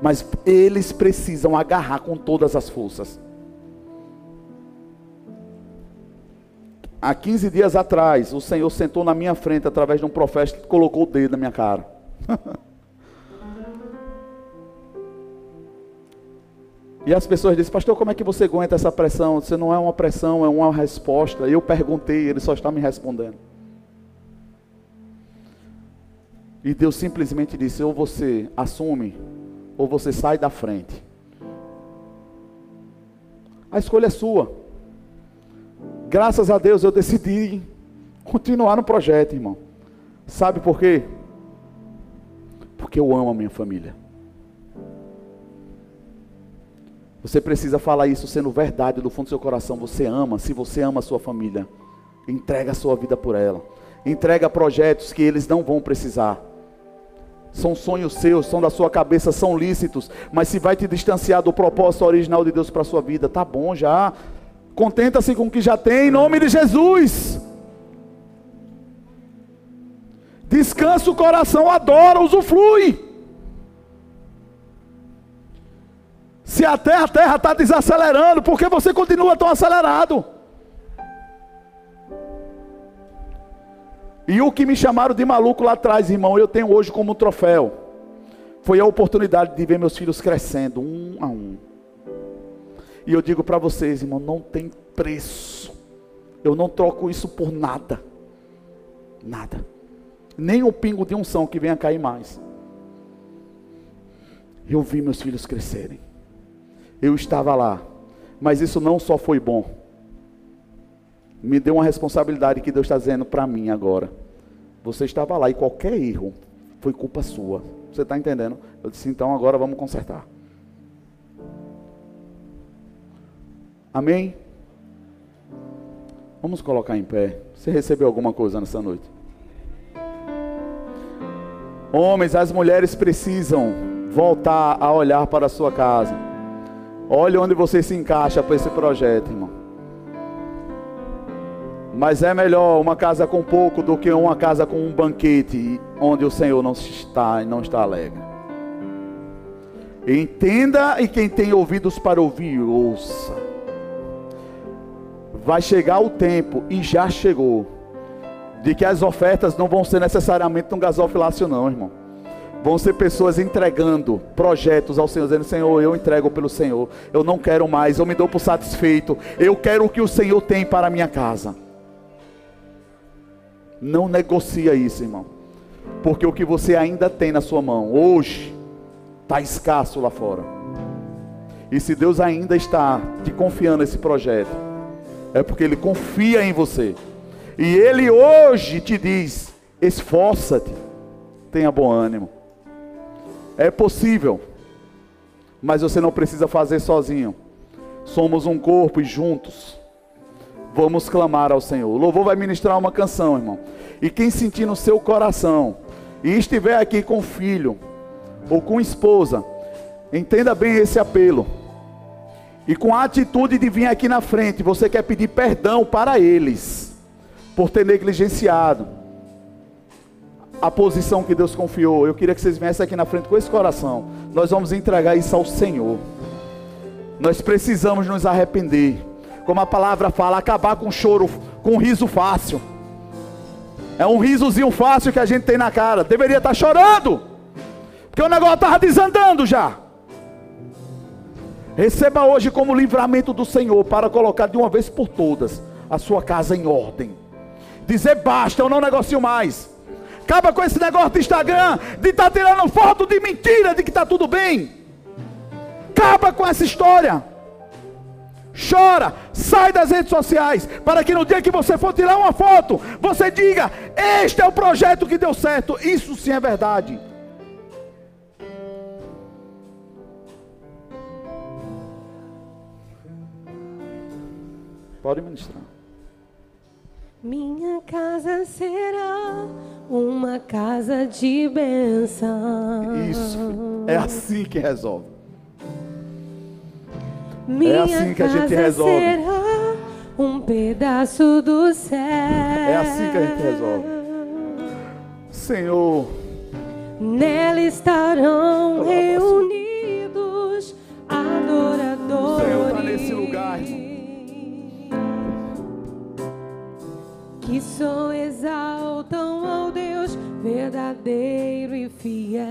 Mas eles precisam agarrar com todas as forças. Há 15 dias atrás, o Senhor sentou na minha frente através de um profeta e colocou o dedo na minha cara. e as pessoas dizem, pastor, como é que você aguenta essa pressão? Você não é uma pressão, é uma resposta. Eu perguntei, ele só está me respondendo. E Deus simplesmente disse: ou você assume, ou você sai da frente. A escolha é sua. Graças a Deus eu decidi continuar no projeto, irmão. Sabe por quê? porque eu amo a minha família. Você precisa falar isso sendo verdade do fundo do seu coração. Você ama, se você ama a sua família, entrega a sua vida por ela. Entrega projetos que eles não vão precisar. São sonhos seus, são da sua cabeça, são lícitos, mas se vai te distanciar do propósito original de Deus para a sua vida, tá bom já. Contenta-se com o que já tem, em nome de Jesus. Descansa o coração, adora, usufrui. Se até a terra está desacelerando, por que você continua tão acelerado? E o que me chamaram de maluco lá atrás, irmão, eu tenho hoje como troféu. Foi a oportunidade de ver meus filhos crescendo, um a um. E eu digo para vocês, irmão, não tem preço. Eu não troco isso por nada. Nada nem o pingo de unção que venha cair mais. Eu vi meus filhos crescerem. Eu estava lá. Mas isso não só foi bom. Me deu uma responsabilidade que Deus está dizendo para mim agora. Você estava lá e qualquer erro foi culpa sua. Você está entendendo? Eu disse, então agora vamos consertar. Amém? Vamos colocar em pé. Você recebeu alguma coisa nessa noite? Homens, as mulheres precisam voltar a olhar para a sua casa. Olhe onde você se encaixa para esse projeto, irmão. Mas é melhor uma casa com pouco do que uma casa com um banquete onde o Senhor não está e não está alegre. Entenda e quem tem ouvidos para ouvir, ouça. Vai chegar o tempo e já chegou de que as ofertas não vão ser necessariamente um gasofilácio não, irmão. Vão ser pessoas entregando projetos ao Senhor, dizendo: Senhor, eu entrego pelo Senhor. Eu não quero mais, eu me dou por satisfeito. Eu quero o que o Senhor tem para a minha casa. Não negocia isso, irmão. Porque o que você ainda tem na sua mão hoje está escasso lá fora. E se Deus ainda está te confiando nesse projeto, é porque Ele confia em você. E Ele hoje te diz: esforça-te, tenha bom ânimo. É possível, mas você não precisa fazer sozinho. Somos um corpo e juntos vamos clamar ao Senhor. O louvor vai ministrar uma canção, irmão. E quem sentir no seu coração e estiver aqui com filho ou com esposa, entenda bem esse apelo. E com a atitude de vir aqui na frente, você quer pedir perdão para eles por ter negligenciado a posição que Deus confiou. Eu queria que vocês viessem aqui na frente com esse coração. Nós vamos entregar isso ao Senhor. Nós precisamos nos arrepender. Como a palavra fala, acabar com choro, com riso fácil. É um risozinho fácil que a gente tem na cara. Deveria estar chorando. Porque o negócio estava desandando já. Receba hoje como livramento do Senhor para colocar de uma vez por todas a sua casa em ordem. Dizer basta, eu não negocio mais. Acaba com esse negócio de Instagram, de estar tá tirando foto de mentira, de que está tudo bem. Acaba com essa história. Chora, sai das redes sociais, para que no dia que você for tirar uma foto, você diga: Este é o projeto que deu certo. Isso sim é verdade. Pode ministrar. Minha casa será uma casa de bênção. Isso. É assim que resolve. Minha é assim que a gente resolve. Será um pedaço do céu. É assim que a gente resolve. Senhor. Nela estarão reunidos adoradores. O Senhor está nesse lugar, que só exaltam ao Deus verdadeiro e fiel.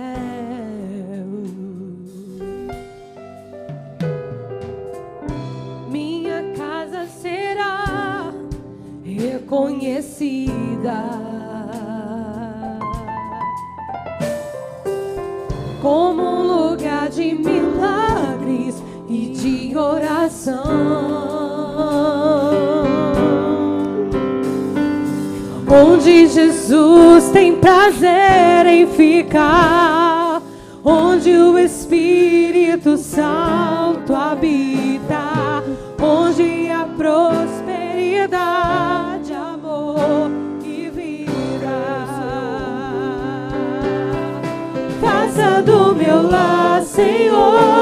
Reconhecida. Como um lugar de milagres e de oração. Onde Jesus tem prazer em ficar, onde o Espírito Santo habita, onde a prosperidade, amor e vida. Faça do meu lar, Senhor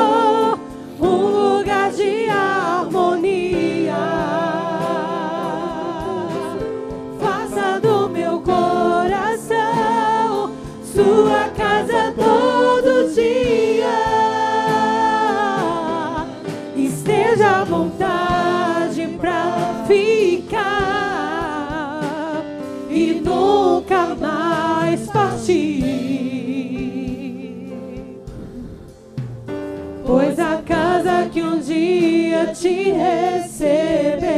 casa que um dia te recebeu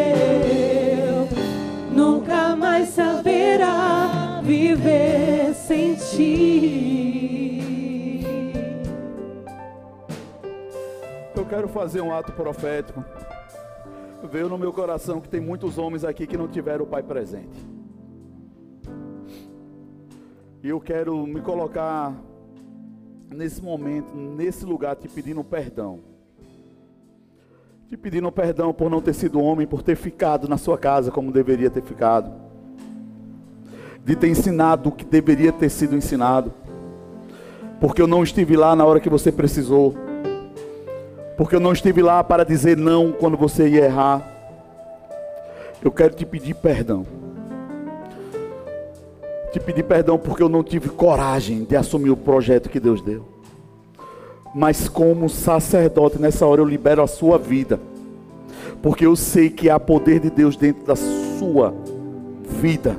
nunca mais saberá viver sem ti. Eu quero fazer um ato profético. Veio no meu coração que tem muitos homens aqui que não tiveram o pai presente. E eu quero me colocar nesse momento, nesse lugar, te pedindo perdão. Te pedindo perdão por não ter sido homem, por ter ficado na sua casa como deveria ter ficado. De ter ensinado o que deveria ter sido ensinado. Porque eu não estive lá na hora que você precisou. Porque eu não estive lá para dizer não quando você ia errar. Eu quero te pedir perdão te pedir perdão porque eu não tive coragem de assumir o projeto que Deus deu. Mas como sacerdote, nessa hora eu libero a sua vida. Porque eu sei que há poder de Deus dentro da sua vida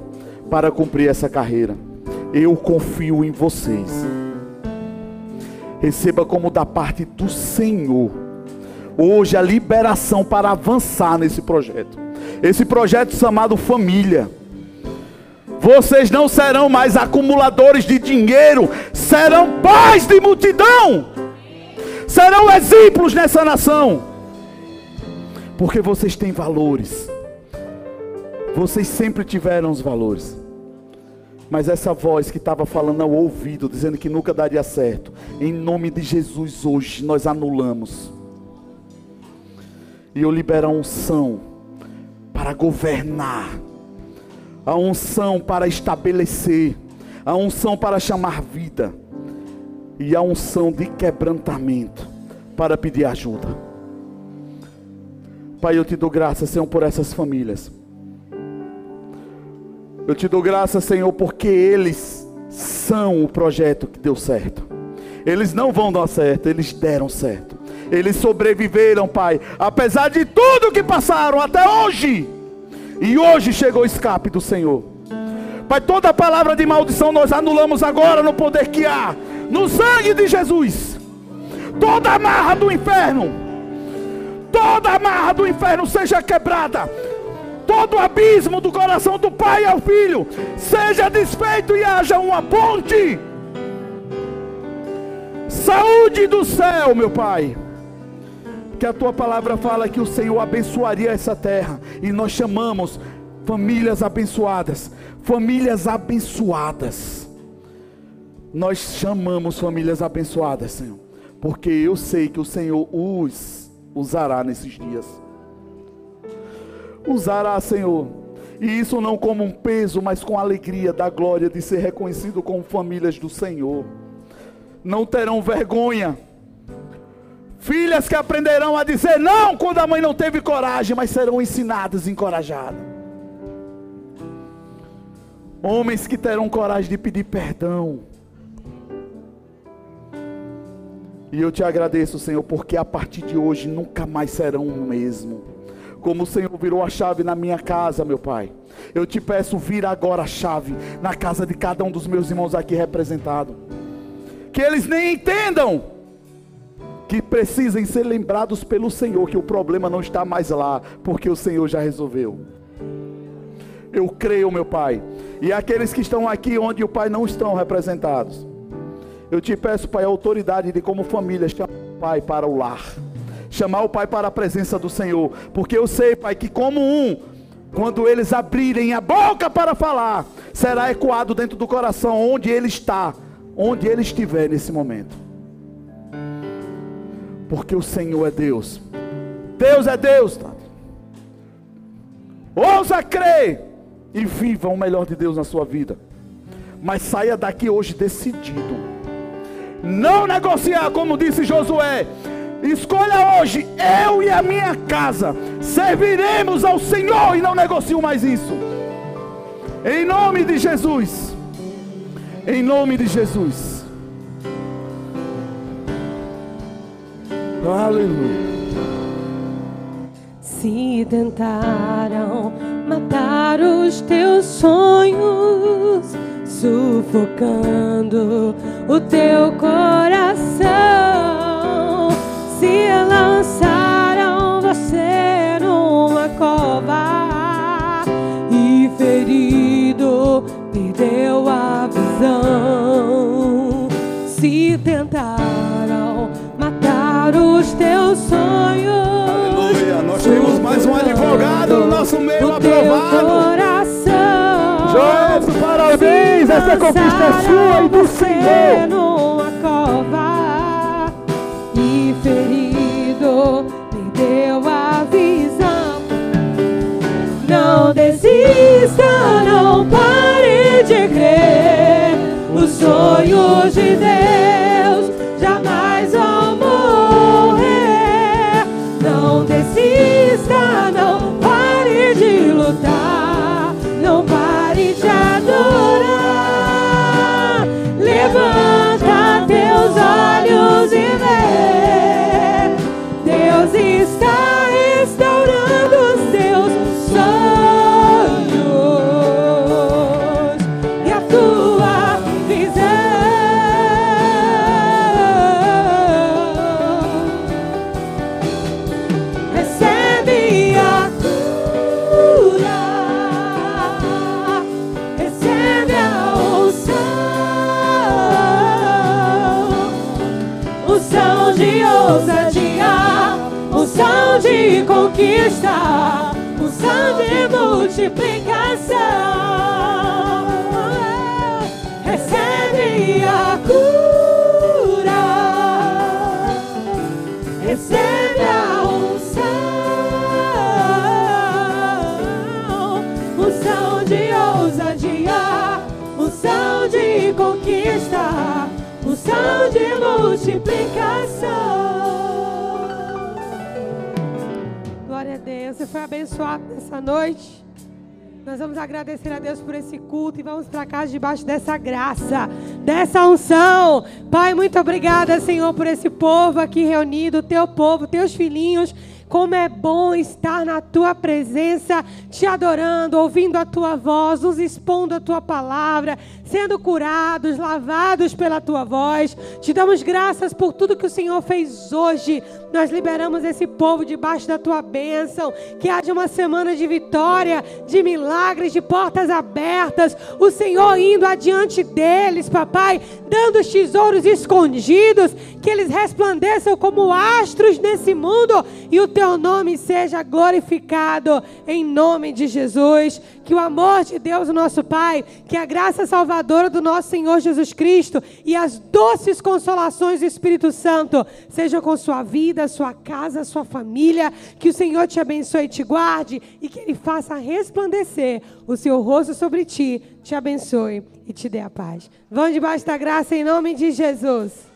para cumprir essa carreira. Eu confio em vocês. Receba como da parte do Senhor hoje a liberação para avançar nesse projeto. Esse projeto chamado família vocês não serão mais acumuladores de dinheiro, serão pais de multidão. Serão exemplos nessa nação. Porque vocês têm valores. Vocês sempre tiveram os valores. Mas essa voz que estava falando ao ouvido, dizendo que nunca daria certo, em nome de Jesus hoje nós anulamos. E eu libero a unção para governar a unção para estabelecer, a unção para chamar vida e a unção de quebrantamento para pedir ajuda. Pai, eu te dou graça, Senhor, por essas famílias. Eu te dou graça, Senhor, porque eles são o projeto que deu certo. Eles não vão dar certo, eles deram certo. Eles sobreviveram, Pai, apesar de tudo que passaram até hoje. E hoje chegou o escape do Senhor. Pai, toda palavra de maldição nós anulamos agora no poder que há, no sangue de Jesus. Toda amarra do inferno, toda amarra do inferno seja quebrada. Todo abismo do coração do pai ao filho seja desfeito e haja uma ponte. Saúde do céu, meu Pai. Que a tua palavra fala que o Senhor abençoaria essa terra. E nós chamamos famílias abençoadas. Famílias abençoadas. Nós chamamos famílias abençoadas, Senhor. Porque eu sei que o Senhor os usará nesses dias. Usará, Senhor. E isso não como um peso, mas com alegria da glória de ser reconhecido como famílias do Senhor não terão vergonha. Filhas que aprenderão a dizer não quando a mãe não teve coragem, mas serão ensinadas, encorajadas. Homens que terão coragem de pedir perdão. E eu te agradeço, Senhor, porque a partir de hoje nunca mais serão o mesmo. Como o Senhor virou a chave na minha casa, meu Pai. Eu te peço, vira agora a chave na casa de cada um dos meus irmãos aqui representados que eles nem entendam que precisem ser lembrados pelo Senhor que o problema não está mais lá, porque o Senhor já resolveu. Eu creio, meu Pai. E aqueles que estão aqui onde o Pai não estão representados. Eu te peço, Pai, a autoridade de como família chamar o Pai para o lar. Chamar o Pai para a presença do Senhor. Porque eu sei, Pai, que como um, quando eles abrirem a boca para falar, será ecoado dentro do coração onde ele está onde ele estiver nesse momento. Porque o Senhor é Deus. Deus é Deus. Tá? Ousa crer e viva o melhor de Deus na sua vida. Mas saia daqui hoje decidido. Não negociar, como disse Josué. Escolha hoje, eu e a minha casa serviremos ao Senhor e não negocio mais isso. Em nome de Jesus. Em nome de Jesus. Aleluia. Se tentaram matar os teus sonhos, sufocando o teu coração, se lançaram você numa cova e ferido perdeu a visão. Se tentaram matar os teus sonhos. Aleluia. Nós temos mais um advogado no nosso meio aprovado. Coração, Joelson, parabéns. Essa conquista é sua e do Senhor. Numa cova e ferido perdeu a visão. Não desista, não pare de crer. Os sonhos de Deus multiplicação. Glória a Deus, você foi abençoado nessa noite. Nós vamos agradecer a Deus por esse culto e vamos para casa debaixo dessa graça, dessa unção. Pai, muito obrigada, Senhor, por esse povo aqui reunido, teu povo, teus filhinhos como é bom estar na tua presença, te adorando, ouvindo a tua voz, nos expondo a tua palavra, sendo curados, lavados pela tua voz. Te damos graças por tudo que o Senhor fez hoje. Nós liberamos esse povo debaixo da tua bênção. Que haja uma semana de vitória, de milagres, de portas abertas. O Senhor indo adiante deles, papai, dando os tesouros escondidos. Que eles resplandeçam como astros nesse mundo e o teu nome seja glorificado em nome de Jesus. Que o amor de Deus, nosso Pai, que a graça salvadora do nosso Senhor Jesus Cristo e as doces consolações do Espírito Santo sejam com sua vida, sua casa, sua família. Que o Senhor te abençoe e te guarde e que Ele faça resplandecer o seu rosto sobre ti, te abençoe e te dê a paz. Vão debaixo da graça em nome de Jesus.